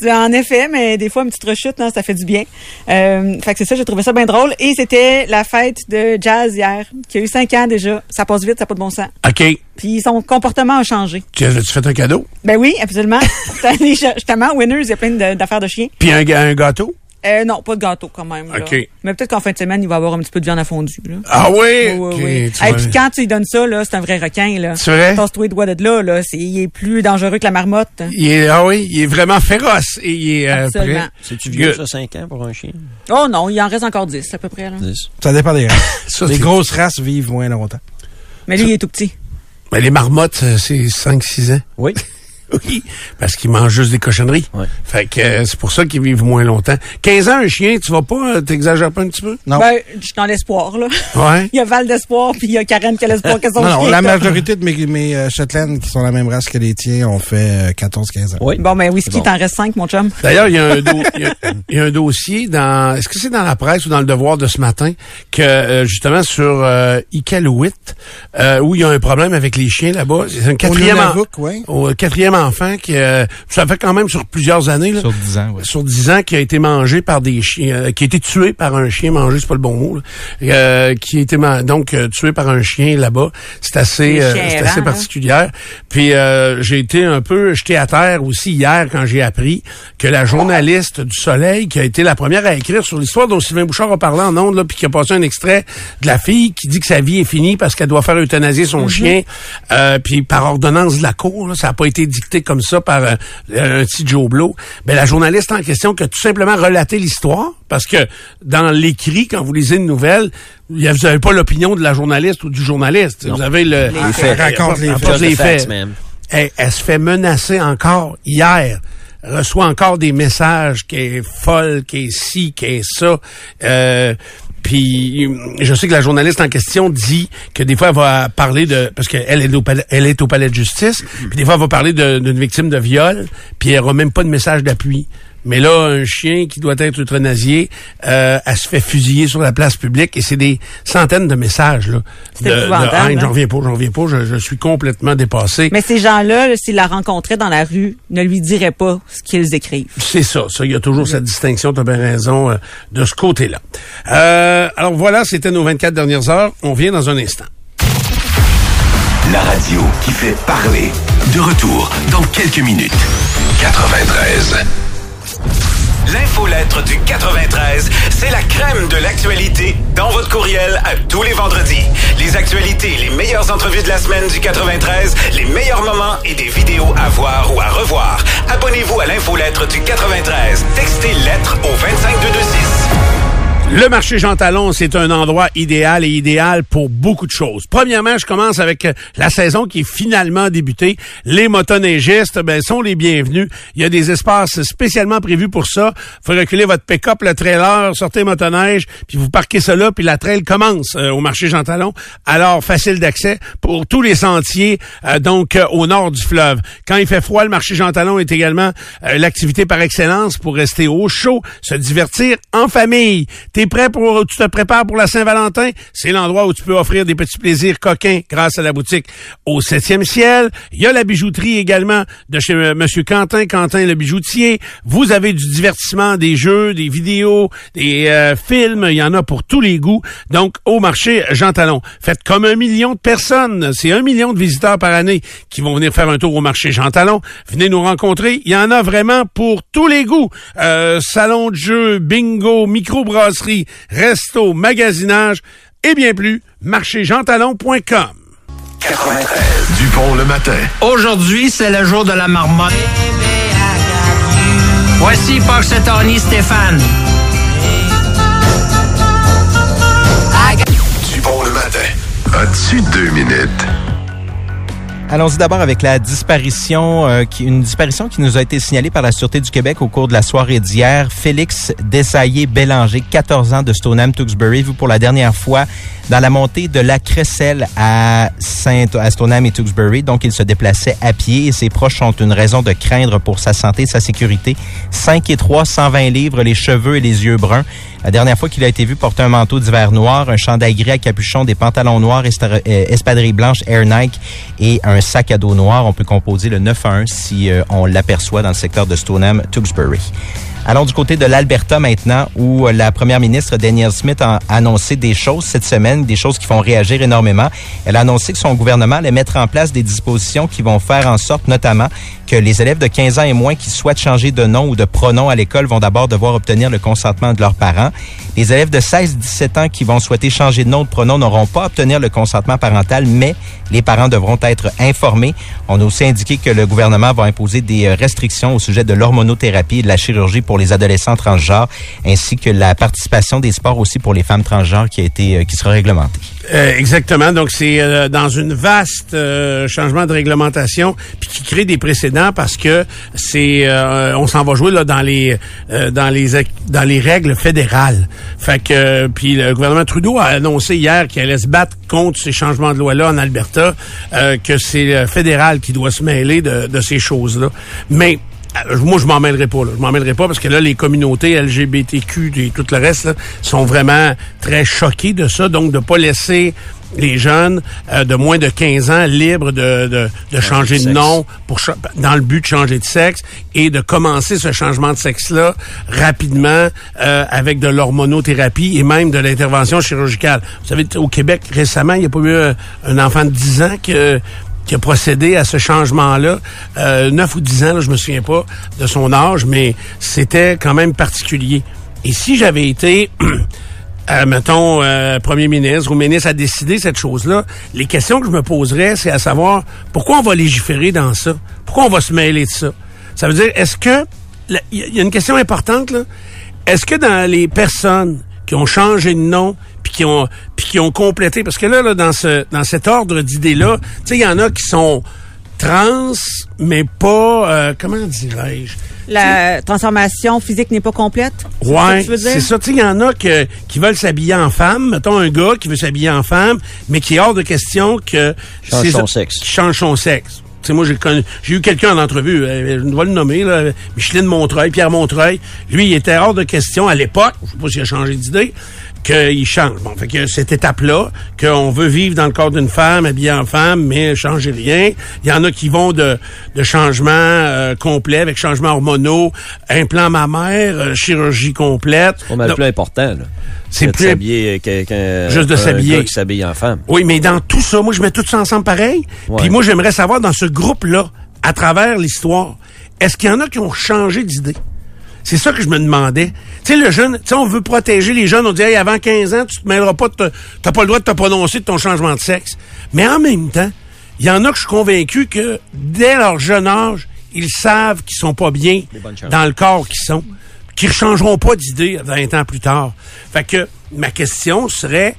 Je dis, en effet, mais des fois, une petite rechute, hein, ça fait du bien. Euh, fait que c'est ça, j'ai trouvé ça bien drôle. Et c'était la fête de jazz hier, qui a eu cinq ans déjà. Ça passe vite, ça n'a pas de bon sens. OK. Puis son comportement a changé. Tu as-tu fait un cadeau? Ben oui, absolument. <laughs> J'étais allée, justement, Winners, il y a plein d'affaires de chiens. Puis un, un gâteau? Euh, non, pas de gâteau quand même. là. Mais peut-être qu'en fin de semaine, il va y avoir un petit peu de viande à fondue. Là. Ah oui? Oui, oui, oui. Et puis quand tu lui donnes ça, là, c'est un vrai requin. Là. C'est vrai? Tasse-toi les doigts de là. là. C'est, il est plus dangereux que la marmotte. Il est, ah oui, il est vraiment féroce et il est euh, Absolument. C'est-tu vieux, ça, 5 ans pour un chien? Oh non, il en reste encore 10 à peu près. Là. Dix. Ça dépend des races. <laughs> Les grosses races vivent moins longtemps. Mais lui, il est tout petit. Mais les marmottes, euh, c'est 5-6 ans. Oui. <laughs> Oui, parce qu'ils mangent juste des cochonneries. Fait que euh, c'est pour ça qu'ils vivent moins longtemps. 15 ans, un chien, tu vas pas, euh, t'exagères pas un petit peu? Non. Ben, je suis dans l'espoir, là. Ouais. <laughs> Il y a Val d'espoir, puis il y a Karen qui a l'espoir que son Non, non, chien la est top. majorité de mes, mes euh, Shetland qui sont la même race que les tiens ont fait euh, 14-15 ans. Oui. Bon, ben, whisky, Bon. t'en restes cinq, mon chum. D'ailleurs, il y, a un do- <laughs> y a- y a un dossier dans, est-ce que c'est dans la presse ou dans le devoir de ce matin, que euh, justement sur euh, Iqaluit, euh, où il y a un problème avec les chiens là-bas? C'est un quatrième, en- Nunavut, ouais. au quatrième enfant qui, euh, ça fait quand même sur plusieurs années, là, Sur 10 ans, ouais. sur 10 ans, qui a été mangé par des chiens, euh, qui a été tué par un chien mangé, c'est pas le bon mot, là, euh, qui a été donc euh, tué par un chien là-bas. C'est assez, euh, c'est assez hein. particulière. Puis euh, j'ai été un peu jeté à terre aussi hier quand j'ai appris que la journaliste du Soleil, qui a été la première à écrire sur l'histoire dont Sylvain Bouchard a parlé en ondes, là, puis qui a passé un extrait de la fille qui dit que sa vie est finie parce qu'elle doit faire euthanasier son chien, euh, puis par ordonnance de la cour, là, ça n'a pas été dicté comme ça par euh, un petit Joe Blow. Ben, la journaliste en question qui a tout simplement relaté l'histoire, parce que dans l'écrit, quand vous lisez une nouvelle, vous n'avez pas l'opinion de la journaliste ou du journaliste. Vous avez le... Les faits. Raconte les faits. les faits. elle se fait menacer encore hier reçoit encore des messages qui est folle, qui est ci, qui est ça. Euh, puis je sais que la journaliste en question dit que des fois elle va parler de parce qu'elle est au palais, elle est au palais de justice, puis des fois elle va parler d'une victime de viol, puis elle aura même pas de message d'appui. Mais là, un chien qui doit être euthanasié, euh, elle se fait fusiller sur la place publique et c'est des centaines de messages là. C'est de, de hein? J'en reviens pas, j'en reviens pas. Je, je suis complètement dépassé. Mais ces gens-là, là, s'ils la rencontraient dans la rue, ne lui diraient pas ce qu'ils écrivent. C'est ça, ça. Il y a toujours cette distinction, tu as bien raison, euh, de ce côté-là. Euh, alors voilà, c'était nos 24 dernières heures. On vient dans un instant. La radio qui fait parler. De retour dans quelques minutes. 93. L'infolettre du 93, c'est la crème de l'actualité dans votre courriel à tous les vendredis. Les actualités, les meilleures entrevues de la semaine du 93, les meilleurs moments et des vidéos à voir ou à revoir. Abonnez-vous à l'infolettre du 93. Textez lettre au 25226. Le marché Jean Talon, c'est un endroit idéal et idéal pour beaucoup de choses. Premièrement, je commence avec euh, la saison qui est finalement débutée. Les motoneigistes ben, sont les bienvenus. Il y a des espaces spécialement prévus pour ça. faut reculer votre pick-up, le trailer, sortez motoneige, puis vous parquez là, puis la trail commence euh, au marché Jean Talon. Alors, facile d'accès pour tous les sentiers, euh, donc euh, au nord du fleuve. Quand il fait froid, le marché Jean Talon est également euh, l'activité par excellence pour rester au chaud, se divertir en famille. T'es prêt pour, tu te prépares pour la Saint-Valentin? C'est l'endroit où tu peux offrir des petits plaisirs coquins grâce à la boutique au septième ciel. Il y a la bijouterie également de chez euh, Monsieur Quentin, Quentin le bijoutier. Vous avez du divertissement, des jeux, des vidéos, des euh, films. Il y en a pour tous les goûts. Donc, au marché Jean Talon. Faites comme un million de personnes. C'est un million de visiteurs par année qui vont venir faire un tour au marché Jean Talon. Venez nous rencontrer. Il y en a vraiment pour tous les goûts. Euh, salon de jeu, bingo, microbrasserie, resto, magasinage et bien plus. Marchéjeantalon.com 93. Dupont le matin. Aujourd'hui, c'est le jour de la marmotte. Voici Tony Stéphane. Dupont le matin. As-tu deux minutes? Allons-y d'abord avec la disparition, euh, une disparition qui nous a été signalée par la Sûreté du Québec au cours de la soirée d'hier. Félix Dessaillé-Bélanger, 14 ans de Stoneham, Tewksbury, vu pour la dernière fois dans la montée de la Cresselle à, Saint Stoneham et Tewksbury. Donc, il se déplaçait à pied et ses proches ont une raison de craindre pour sa santé et sa sécurité. 5 et 3, 120 livres, les cheveux et les yeux bruns. La dernière fois qu'il a été vu porter un manteau d'hiver noir, un chandail gris à capuchon, des pantalons noirs, euh, espadrilles blanches Air Nike et un sac à dos noir, on peut composer le 9 à 1 si euh, on l'aperçoit dans le secteur de Stoneham, Tewksbury. Allons du côté de l'Alberta maintenant, où euh, la première ministre Danielle Smith a annoncé des choses cette semaine, des choses qui font réagir énormément. Elle a annoncé que son gouvernement allait mettre en place des dispositions qui vont faire en sorte notamment que les élèves de 15 ans et moins qui souhaitent changer de nom ou de pronom à l'école vont d'abord devoir obtenir le consentement de leurs parents. Les élèves de 16-17 ans qui vont souhaiter changer de nom ou de pronom n'auront pas à obtenir le consentement parental, mais les parents devront être informés. On a aussi indiqué que le gouvernement va imposer des euh, restrictions au sujet de l'hormonothérapie et de la chirurgie pour pour les adolescents transgenres, ainsi que la participation des sports aussi pour les femmes transgenres qui a été euh, qui sera réglementée. Euh, exactement. Donc, c'est euh, dans une vaste euh, changement de réglementation, puis qui crée des précédents parce que c'est, euh, on s'en va jouer là dans les dans les dans les règles fédérales. Fait que, puis le gouvernement Trudeau a annoncé hier qu'il allait se battre contre ces changements de loi-là en Alberta, que c'est fédéral qui doit se mêler de, de ces choses-là. Mais euh, moi, je m'en mêlerai pas. Là. Je m'en mêlerai pas parce que là, les communautés LGBTQ et tout le reste là, sont vraiment très choqués de ça. Donc, de pas laisser les jeunes euh, de moins de 15 ans libres de, de, de changer de nom pour dans le but de changer de sexe et de commencer ce changement de sexe-là rapidement euh, avec de l'hormonothérapie et même de l'intervention chirurgicale. Vous savez, au Québec, récemment, il n'y a pas eu un, un enfant de 10 ans que qui a procédé à ce changement-là, euh, 9 ou 10 ans, là, je me souviens pas de son âge, mais c'était quand même particulier. Et si j'avais été, <clears throat> euh, mettons, euh, premier ministre ou ministre à décider cette chose-là, les questions que je me poserais, c'est à savoir pourquoi on va légiférer dans ça? Pourquoi on va se mêler de ça? Ça veut dire, est-ce que, il y a- une question importante, là. Est-ce que dans les personnes qui ont changé de nom qui ont puis qui ont complété parce que là, là dans ce dans cet ordre d'idées là, tu sais il y en a qui sont trans mais pas euh, comment dirais-je? La transformation physique n'est pas complète? Ouais, tu veux dire? c'est ça. Tu sais, il y en a que, qui veulent s'habiller en femme. Mettons un gars qui veut s'habiller en femme, mais qui est hors de question que... Change son sexe. Qui change son sexe. Tu sais, moi, j'ai connu- j'ai eu quelqu'un en entrevue, euh, je vais le nommer, là, Micheline Montreuil, Pierre Montreuil. Lui, il était hors de question à l'époque, je sais pas s'il a changé d'idée, qu'il change. Bon, fait que cette étape-là, qu'on veut vivre dans le corps d'une femme, habillée en femme, mais changer rien. Il y en a qui vont de, de changements euh, complets, avec changements hormonaux, implant mammaire, euh, chirurgie complète. Mal Donc, plus important, là. C'est plus- s'habiller Juste de s'habiller. qui s'habille en femme. Oui, mais dans tout ça, moi, je mets tout ça ensemble pareil. Ouais. Puis moi, j'aimerais savoir, dans ce groupe-là, à travers l'histoire, est-ce qu'il y en a qui ont changé d'idée? C'est ça que je me demandais. Tu sais, le jeune, tu sais, on veut protéger les jeunes. On dit, hey, avant 15 ans, tu te mêleras pas, de te- t'as pas le droit de te prononcer de ton changement de sexe. Mais en même temps, il y en a que je suis convaincu que dès leur jeune âge, ils savent qu'ils sont pas bien dans le corps qu'ils sont, qu'ils ne changeront pas d'idée 20 ans plus tard. Fait que ma question serait,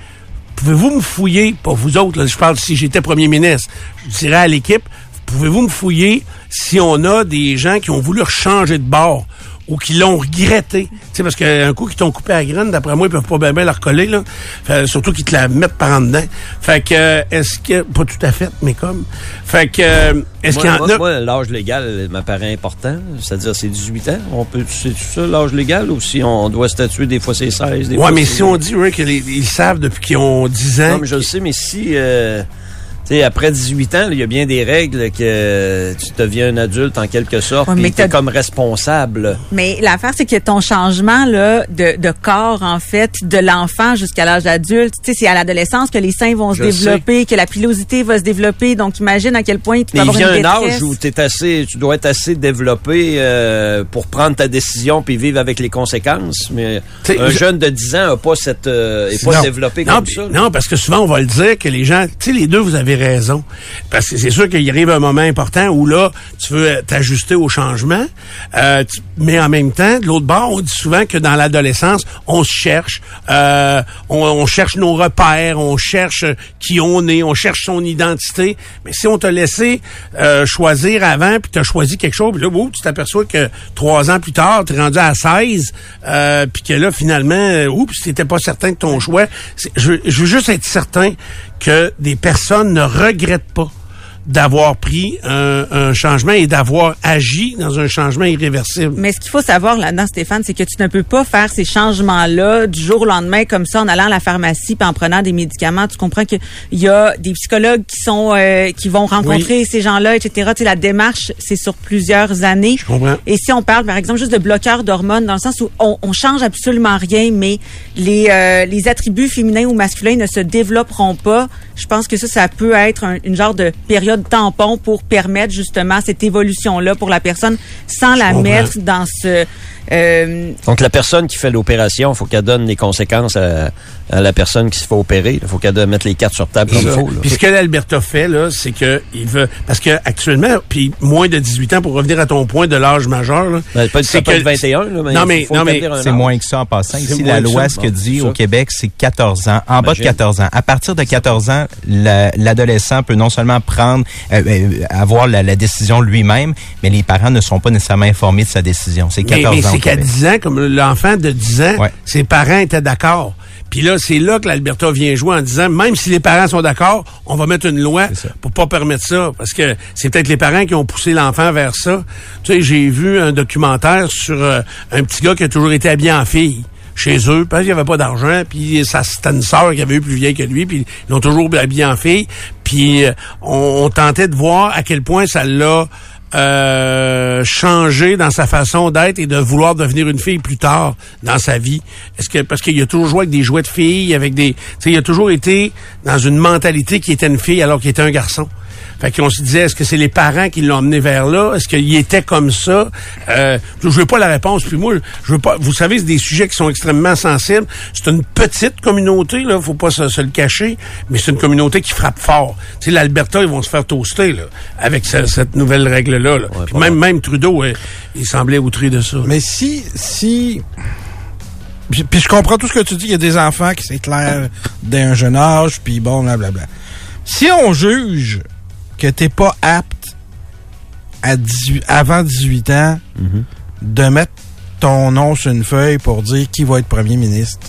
pouvez-vous me fouiller, pas vous autres, là, je parle si j'étais premier ministre, je dirais à l'équipe, pouvez-vous me fouiller si on a des gens qui ont voulu changer de bord ou qui l'ont regretté. Tu sais, parce qu'un coup qu'ils t'ont coupé la graine, d'après moi, ils peuvent pas bien, bien la recoller, là. Fait, surtout qu'ils te la mettent par en dedans. Fait que, euh, est-ce que, pas tout à fait, mais comme. Fait que, euh, est-ce qu'il y en moi, a... moi, l'âge légal m'apparaît important. C'est-à-dire, c'est 18 ans. On peut, c'est ça, l'âge légal, ou si on doit statuer, des fois c'est 16, des Ouais, fois mais c'est- si on dit, Rick, ils savent depuis qu'ils ont 10 ans. Non, mais je le sais, mais si, euh, sais, après 18 ans, il y a bien des règles que tu deviens un adulte en quelque sorte, Ouais, mais t'es t'as- comme responsable. Mais l'affaire, c'est que ton changement là, de, de corps, en fait, de l'enfant jusqu'à l'âge adulte, tu sais, c'est à l'adolescence que les seins vont se Je développer, que la pilosité va se développer. Donc, imagine à quel point tu peux Mais il avoir vient une un âge où t'es assez, tu dois être assez développé euh, pour prendre ta décision puis vivre avec les conséquences. Mais T'sais, un je- jeune de 10 ans n'a pas cette, euh, est pas Non. développé non, comme ça. Non, parce que souvent, on va le dire que les gens, tu sais, les deux, vous avez Parce que c'est sûr qu'il arrive un moment important où là, tu veux euh, t'ajuster au changement. Euh, tu- mais en même temps, de l'autre bord, on dit souvent que dans l'adolescence, on se cherche. euh, on, on cherche nos repères, on cherche qui on est, on cherche son identité. Mais si on t'a laissé euh, choisir avant, puis t'as choisi quelque chose, puis là, oups, tu t'aperçois que trois ans plus tard, t'es rendu à 16, euh, puis que là, finalement, euh, oups, t'étais pas certain de ton choix. Je, je veux juste être certain que des personnes ne regrettent pas d'avoir pris un, un changement et d'avoir agi dans un changement irréversible. Mais ce qu'il faut savoir là-dedans, Stéphane, c'est que tu ne peux pas faire ces changements-là du jour au lendemain comme ça en allant à la pharmacie puis en prenant des médicaments. Tu comprends qu'il y a des psychologues qui sont euh, qui vont rencontrer ces gens-là, etc. Tu sais, la démarche, c'est sur plusieurs années. Je comprends. Et si on parle, par exemple, juste de bloqueurs d'hormones, dans le sens où on, on change absolument rien, mais les, euh, les attributs féminins ou masculins ne se développeront pas, je pense que ça, ça peut être un- une genre de période tampon pour permettre justement cette évolution-là pour la personne sans la mettre dans ce... euh, Donc la personne qui fait l'opération, faut qu'elle donne les conséquences à, à la personne qui se fait opérer. Il faut qu'elle mette les cartes sur table comme il faut. là. Puis ce que l'Alberta fait, là, c'est que il veut. Parce que actuellement, puis moins de 18 ans, pour revenir à ton point de l'âge majeur, là, Ben, pas- être 21, là, mais non, mais, faut non, mais établir un C'est moins que ça en passant. C'est Ici, la que loi, ça. ce que Bon, dit ça. au Québec, c'est 14 ans. En bas de Imagine. 14 ans. À partir de 14 ans, la- l'adolescent peut non seulement prendre, euh, euh, avoir la, la décision lui-même, mais les parents ne sont pas nécessairement informés de sa décision. C'est Mais, 14 mais ans. C'est qu'à Québec. 10 ans, comme l'enfant de 10 ans, Ouais. ses parents étaient d'accord. Puis là, c'est là que l'Alberta vient jouer en disant, même si les parents sont d'accord, on va mettre une loi pour pas permettre ça. Parce que c'est peut-être les parents qui ont poussé l'enfant vers ça. Tu sais, j'ai vu un documentaire sur euh, un petit gars qui a toujours été habillé en fille chez eux, parce qu'il n'y avait pas d'argent, puis ça c'était une sœur qui avait eu plus vieille que lui, puis ils l'ont toujours habillé en fille. Puis euh, on, on tentait de voir à quel point ça l'a euh, changé dans sa façon d'être et de vouloir devenir une fille plus tard dans sa vie? Est-ce que parce qu'il a toujours joué avec des jouets de filles, avec des, il a toujours été dans une mentalité qui était une fille alors qu'il était un garçon. Fait qu'on se disait, est-ce que c'est les parents qui l'ont emmené vers là? Est-ce qu'il était comme ça? Euh, je veux pas la réponse. Puis moi, je veux pas. Vous savez, c'est des sujets qui sont extrêmement sensibles. C'est une petite communauté, là. Faut pas se, se le cacher. Mais c'est une communauté qui frappe fort. Tu sais, l'Alberta, ils vont se faire toaster, là, avec ce- cette nouvelle règle-là. là. Puis même, même Trudeau, euh, il semblait outré de ça. Mais si, si, puis, puis je comprends tout ce que tu dis, il y a des enfants qui s'éclairent dès un jeune âge, puis bon, blablabla. Si on juge que t'es pas apte à 18, avant 18 ans de mettre ton nom sur une feuille pour dire qui va être premier ministre,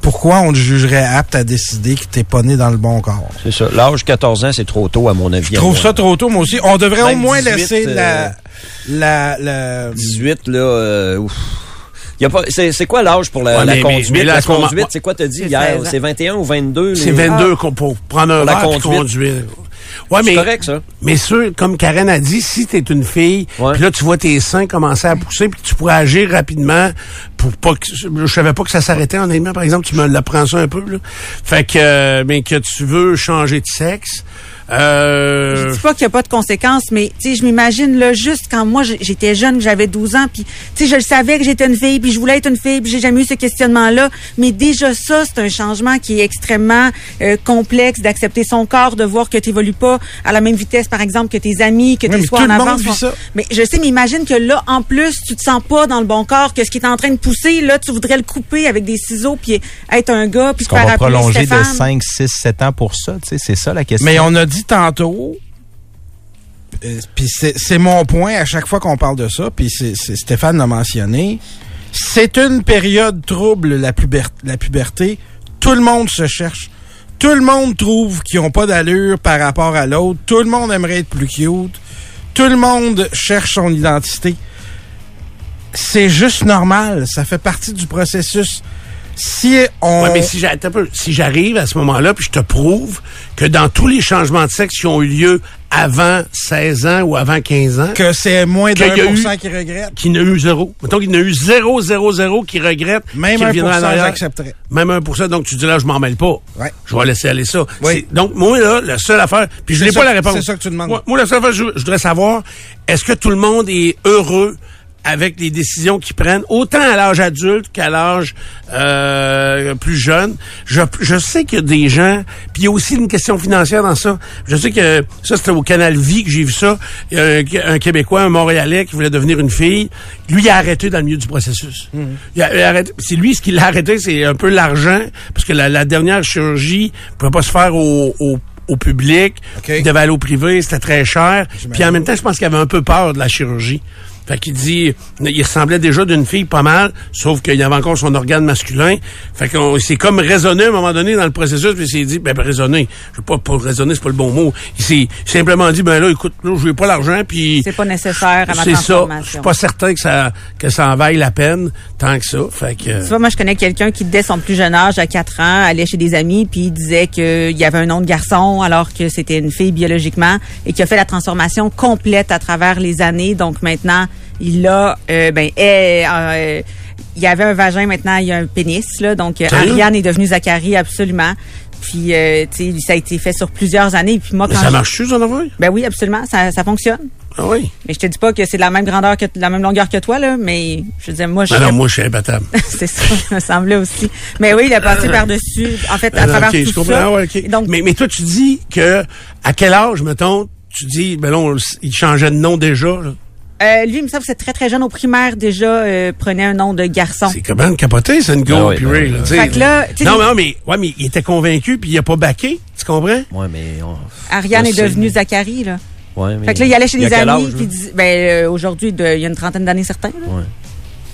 pourquoi on te jugerait apte à décider que t'es pas né dans le bon corps? C'est ça. L'âge 14 ans, c'est trop tôt, à mon avis. Je trouve ça trop tôt, moi aussi. On devrait Même au moins 18, laisser euh, la, la, la, 18, là, euh, ouf. Y a pas, c'est, c'est quoi l'âge pour la, Ouais, la mais- conduite? mais- mais là, la conduite, c'est quoi t'as dit C'est hier? 16 ans. C'est 21 ou 22? C'est les- 22 qu'on- pour prendre un Pour la verre conduite. conduire. Ouais, C'est mais, correct, ça. mais sûr, comme Karen a dit, si t'es une fille, puis là, tu vois tes seins commencer à pousser, puis tu pourrais agir rapidement pour pas que... Je savais pas que ça s'arrêtait, honnêtement. Par exemple, tu me l'apprends ça un peu, là. Fait que, euh, mais que tu veux changer de sexe... Euh, Je dis pas qu'il n'y a pas de conséquences, mais tu sais, je m'imagine là juste quand moi j'étais jeune, j'avais 12 ans, puis tu sais, je le savais que j'étais une fille, puis je voulais être une fille, puis j'ai jamais eu ce questionnement-là. Mais déjà ça, c'est un changement qui est extrêmement euh, complexe d'accepter son corps, de voir que tu évolues pas à la même vitesse, par exemple, que tes amis, que soirs tout en avance. vit ça. Mais je sais, mais imagine que là, en plus, tu te sens pas dans le bon corps, que ce qui est en train de pousser, là, tu voudrais le couper avec des ciseaux, puis être un gars, puis te qu'on faire va prolonger de Stéphane. 5, 6, 7 ans pour ça? Tu sais, C'est ça la question. Mais on a dit tantôt, euh, puis c'est mon point à chaque fois qu'on parle de ça, puis Stéphane l'a mentionné, c'est une période trouble, la, puber- la puberté. Tout le monde se cherche. Tout le monde trouve qu'ils n'ont pas d'allure par rapport à l'autre. Tout le monde aimerait être plus cute. Tout le monde cherche son identité. C'est juste normal. Ça fait partie du processus. Si on... Ouais, mais si j'a- attends un peu. Si j'arrive à ce moment-là, puis je te prouve que dans tous les changements de sexe qui ont eu lieu avant 16 ans ou avant 15 ans, que c'est moins eu- cent qui regrette. qu'il n'y en a eu zéro. Mettons qu'il y en a eu zéro, zéro, zéro qui regrette. Même qui un reviendra pour en cent, arrière. j'accepterais. Même un pour cent. Donc, tu dis là, je m'en mêle pas. Ouais. Je vais laisser aller ça. Oui. Donc, moi, là, la seule affaire, puis je n'ai pas la réponse. c'est ça que tu demandes. Moi, moi, la seule affaire, je, je voudrais savoir, est-ce que tout le monde est heureux avec les décisions qu'ils prennent, autant à l'âge adulte qu'à l'âge euh, plus jeune. Je, je sais qu'il y a des gens, puis il y a aussi une question financière dans ça. Je sais que ça, c'était au Canal Vie que j'ai vu ça. Il y a un, un Québécois, un Montréalais qui voulait devenir une fille. Lui, il a arrêté dans le milieu du processus. Il a- il a arrêté- C'est lui, ce qui l'a arrêté, c'est un peu l'argent, parce que la, la dernière chirurgie ne pouvait pas se faire au, au au public, il devait aller au privé, c'était très cher. Puis en même temps, je pense qu'il avait un peu peur de la chirurgie. Fait qu'il dit, il ressemblait déjà d'une fille pas mal, sauf qu'il avait encore son organe masculin. Fait qu'on s'est comme raisonné à un moment donné dans le processus, puis il s'est dit, ben, ben, raisonner. Je veux pas, pas raisonner, c'est pas le bon mot. Il s'est simplement dit, ben là, écoute, là, je veux pas l'argent, puis C'est pas nécessaire à ma c'est ça. Je suis pas certain que ça, que ça en vaille la peine tant que ça. Fait que. Tu vois, moi, je connais quelqu'un qui, dès son plus jeune âge, à 4 ans, allait chez des amis, puis il disait qu'il y avait un nom de garçon, alors que c'était une fille biologiquement, et qui a fait la transformation complète à travers les années. Donc maintenant, il a, euh, ben, eh, euh, il y avait un vagin, maintenant, il y a un pénis, là. Donc, euh? Ariane est devenue Zachary, absolument. Puis, euh, tu sais, ça a été fait sur plusieurs années. Puis moi, Mais quand ça marche-tu, affaire? Ben oui, absolument, ça, ça fonctionne. Ah oui? Mais je te dis pas que c'est de la même grandeur que de la même longueur que toi, là, mais je dire, moi, je Ben non, moi, je suis imbattable. <laughs> c'est ça, ça me semblait aussi. Mais oui, il a passé par-dessus, en fait, à Ah, travers ok, tout je comprends. ça. Ah, ouais, ok. Et donc, mais, mais toi, tu dis que à quel âge, mettons, tu dis, ben non, il changeait de nom déjà. là? Euh, lui, il me semble que c'est très, très jeune au primaire, déjà, euh, prenait un nom de garçon. C'est comment capoter, c'est une go, Ah oui, puis ben Ray, oui, là, ben tu sais. Fait que là, tu sais, non, non, mais, ouais, mais il était convaincu, puis il a pas baqué, tu comprends? Ouais, mais. on- Ariane est devenue Zachary, là. Ouais, mais. Fait que là, il allait chez des amis, puis dit, ben, euh, aujourd'hui, de- il y a une trentaine d'années, certains, là. Ouais.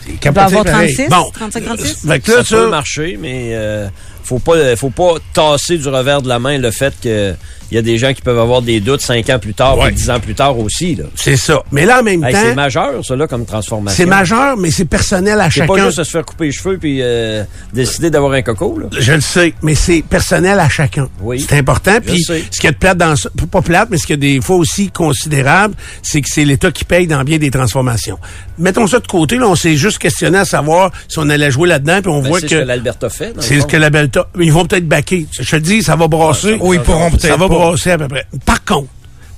C'est Il doit capoté, avoir pareil. 36, Bon. 35, 36. Fait que ça, là, peut ça, marcher, mais euh, faut pas faut pas tasser du revers de la main le fait que il y a des gens qui peuvent avoir des doutes cinq ans plus tard, Ouais. puis dix ans plus tard aussi. Là. c'est ça. Mais là, en même Hey, c'est temps, majeur, ça, là, comme transformation. c'est majeur, mais c'est personnel à C'est chacun. pas juste de se faire couper les cheveux puis euh, décider d'avoir un coco. Là. Je le sais, mais c'est personnel à chacun. Oui. C'est important. Je Puis sais. ce qu'il y a de plate dans ça, pas plate, mais ce qu'il y a des fois aussi considérable, c'est que c'est l'État qui paye dans bien des transformations. Mettons ça de côté, là, on s'est juste questionné à savoir si on allait jouer là-dedans, puis on Ben, voit c'est que ce que l'Alberta fait. c'est ce que la Belta. Ils vont peut-être baquer. Je te le dis, ça va brasser. Oh, ils pourront Ça peut-être va pas. Brasser à peu près. Par contre,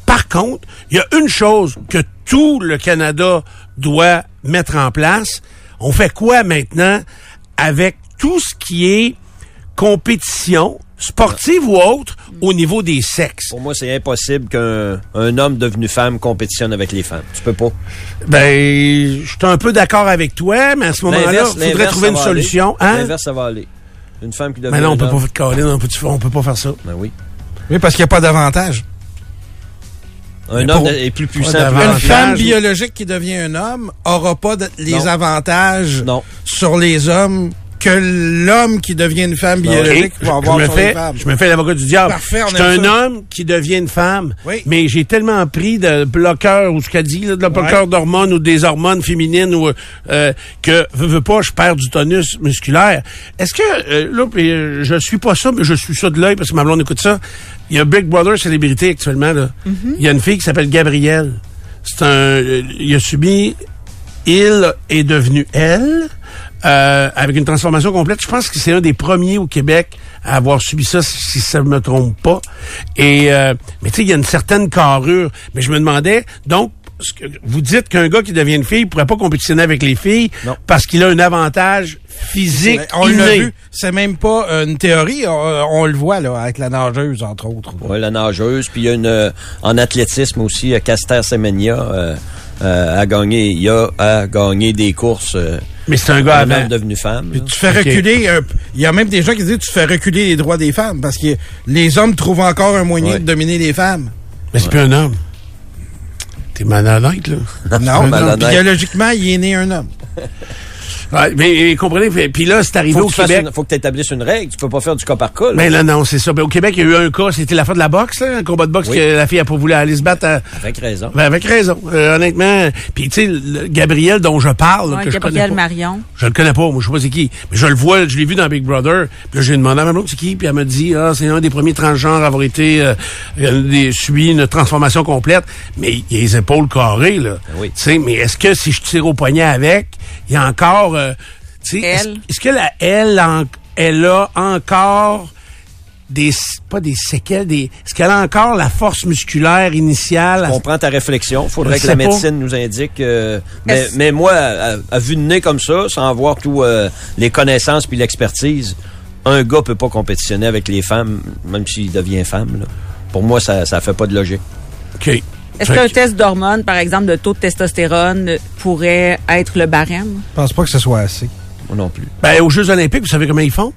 par contre, il y a une chose que tout le Canada doit mettre en place. On fait quoi maintenant avec tout ce qui est compétition sportive ou autre au niveau des sexes? Pour moi, c'est impossible qu'un un homme devenu femme compétitionne avec les femmes. Tu peux pas. Ben, je suis un peu d'accord avec toi, mais à ce moment-là, il faudrait trouver une solution. Hein? L'inverse, ça va aller. Une femme qui devient Mais non, on peut pas faire on peut, on peut pas faire ça. Ben oui. Oui, parce qu'il n'y a pas d'avantage. Un Mais homme pour- est plus puissant. Une femme biologique qui devient un homme aura pas de- les Non. avantages Non. sur les hommes que l'homme qui devient une femme biologique Ok, va avoir je, me fais, je me fais l'avocat du diable. Parfait, on je suis un ça. homme qui devient une femme, Oui. mais j'ai tellement pris de bloqueurs ou ce qu'elle dit, là, de bloqueurs d'hormones ou des hormones féminines ou euh, que veux, veux pas, je perds du tonus musculaire. Est-ce que euh, là, euh, je suis pas ça, mais je suis ça de l'œil parce que ma blonde écoute ça. Il y a Big Brother célébrité actuellement là. Il y a une fille qui s'appelle Gabrielle. C'est un, euh, il a subi, il est devenu elle. Euh, avec une transformation complète. Je pense que c'est un des premiers au Québec à avoir subi ça, si, si ça ne me trompe pas. Et euh, mais tu sais, il y a une certaine carrure. Mais je me demandais, donc, vous dites qu'un gars qui devient une fille pourrait pas compétitionner avec les filles Non. parce qu'il a un avantage physique On l'a vu. C'est même pas euh, une théorie. On, on le voit là avec la nageuse, entre autres. Ouais, la nageuse. Puis il y a une euh, en athlétisme aussi, euh, Caster Semenya euh, euh, a gagné. Il a, a gagné des courses. Mais c'est un gars un avant. homme devenu femme. Tu fais reculer. Il y a même des gens qui disent que tu fais reculer les droits des femmes parce que les hommes trouvent encore un moyen Ouais. de dominer les femmes. Mais c'est plus un homme. T'es malhonnête, là. Non, <laughs> non. malhonnête. Biologiquement, il est né un homme. <laughs> Ouais, mais mais comprenez, puis là, c'est arrivé Faut au que, tu fasses Québec. une- faut que tu établisses une règle. Tu peux pas faire du cas par cas. là. Mais là, non, c'est ça. Ben, au Québec, il y a eu un cas, c'était la fin de la boxe, là, un combat de boxe Oui. que la fille a pas voulu aller se battre. à- Avec raison. Ben, avec raison. Euh, honnêtement. Puis, tu sais, le- Gabriel dont je parle, Ouais, que je connais Gabrielle pas. Marion. Je le connais pas, moi, je sais pas c'est qui. Mais je le vois, je l'ai vu dans Big Brother. Puis là, j'ai demandé à ma blonde c'est qui, puis elle m'a dit, ah, c'est un des premiers transgenres à avoir été, euh, euh, des, subi une transformation complète. Mais il a les épaules carrées, là. Ben oui. Tu sais, mais est-ce que si je tire au poignet avec, il y a encore, euh, est-ce que la elle, en- elle a encore des, pas des séquelles, des, est-ce qu'elle a encore la force musculaire initiale? Je à- comprends ta réflexion. Faudrait que la pas. médecine nous indique. euh, mais, moi, à, à vue de nez comme ça, sans avoir tous euh, les connaissances puis l'expertise, un gars peut pas compétitionner avec les femmes, même s'il devient femme. là. Pour moi, ça, ça fait pas de logique. OK. Est-ce qu'un test d'hormones, par exemple, de taux de testostérone, euh, pourrait être le barème? Je pense pas que ce soit assez. Moi non plus. Ben, aux Jeux Olympiques, vous savez comment ils font?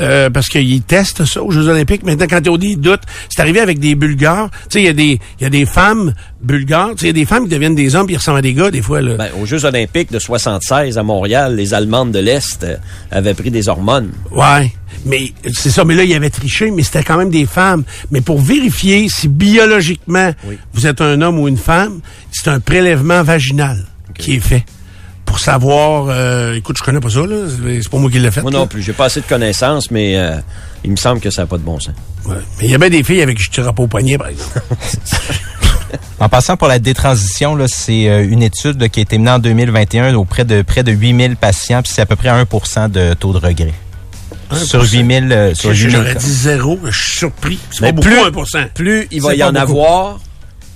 Euh, parce qu'ils testent ça aux Jeux Olympiques. Maintenant, quand on dit ils doutent, c'est arrivé avec des Bulgares. Tu sais, il y a des, il y a des femmes bulgares. Tu sais, il y a des femmes qui deviennent des hommes puis ils ressemblent à des gars, des fois, là. Ben, aux Jeux olympiques de 76 à Montréal, les Allemandes de l'Est euh, avaient pris des hormones. Ouais. Mais, c'est ça. Mais là, il y avait triché, mais c'était quand même des femmes. Mais pour vérifier si biologiquement Oui. vous êtes un homme ou une femme, c'est un prélèvement vaginal qui est fait. Pour savoir, euh, écoute, je connais pas ça, là. C'est pas moi qui l'ai fait. Moi là. non plus. J'ai pas assez de connaissances, mais euh, il me semble que ça n'a pas de bon sens. Ouais. Mais il y a bien des filles avec qui je tire pas au poignet, par exemple. <laughs> En passant pour la détransition, là, c'est euh, une étude là, qui a été menée en 2021 auprès de près de 8000 patients, puis c'est à peu près 1% de taux de regret. 1%. Sur 8000 euh, sur 8000 J'aurais dit zéro, je suis surpris. C'est pas beaucoup, plus- 1%. Plus il va y en beaucoup. avoir,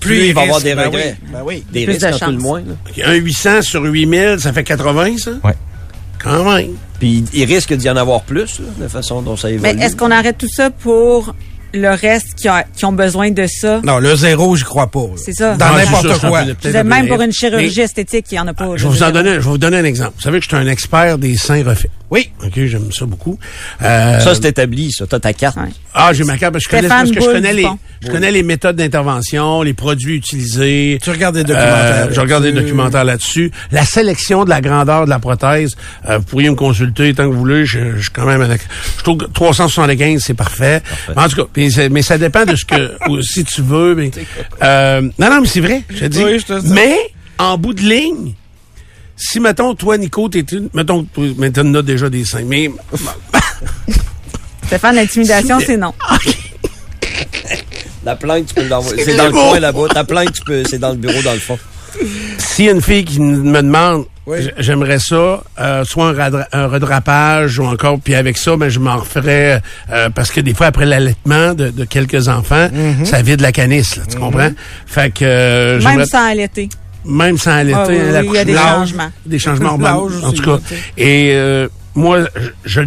plus, il va avoir des ben regrets. oui, ben oui. Des Plus risques de en tout le moins. là. Un 800 sur 8000, ça fait 80, ça? Ouais. Quand même. Puis il risque d'y en avoir plus, là, de la façon dont ça évolue. Mais est-ce qu'on arrête tout ça pour le reste qui, a- qui ont besoin de ça? Non, le zéro, j'y crois pas. là. C'est ça. Dans n'importe quoi. même pour une chirurgie Mais esthétique, il n'y en a pas. Je vais vous en donner, je vais vous donner un exemple. Vous savez que je suis un expert des seins refaits. Oui. OK, j'aime ça beaucoup. Euh, Ça, c'est établi, ça. T'as ta carte. Ouais. Ah, j'ai ma carte parce que je connais, parce que je connais les, je connais les méthodes d'intervention, les produits utilisés. Tu regardes des documentaires. Euh, je regarde des là-dessus. documentaires là-dessus. La sélection de la grandeur de la prothèse, euh, vous pourriez me consulter tant que vous voulez. Je, je suis quand même avec, je trouve que 375 c'est parfait. Mais en tout cas, c'est- mais ça dépend de ce que <laughs> ou si tu veux. Mais, euh, non, non, mais c'est vrai. Je te dis. Oui, je te dis. mais en bout de ligne, si mettons toi Nico, t'es une, mettons, mais t'en as déjà des seins, mais Stéphane, l'intimidation, c'est non. <laughs> La plainte, tu peux l'envoyer. C'est dans le coin là-bas. Ta plainte, tu peux, c'est dans le bureau dans le fond. s'il y a une fille qui me demande, Oui. j'aimerais ça, euh, soit un, radra- un redrapage ou encore, puis avec ça, ben, je m'en referais, euh, parce que des fois, après l'allaitement de, de quelques enfants, Mhm. ça vide la canisse, là, tu comprends? Fait que, euh, Même sans allaiter. Même sans allaiter, Ah oui, oui, la il y a des couche- changements. Des changements hormonaux, en tout cas. là. Et euh, moi, je, je le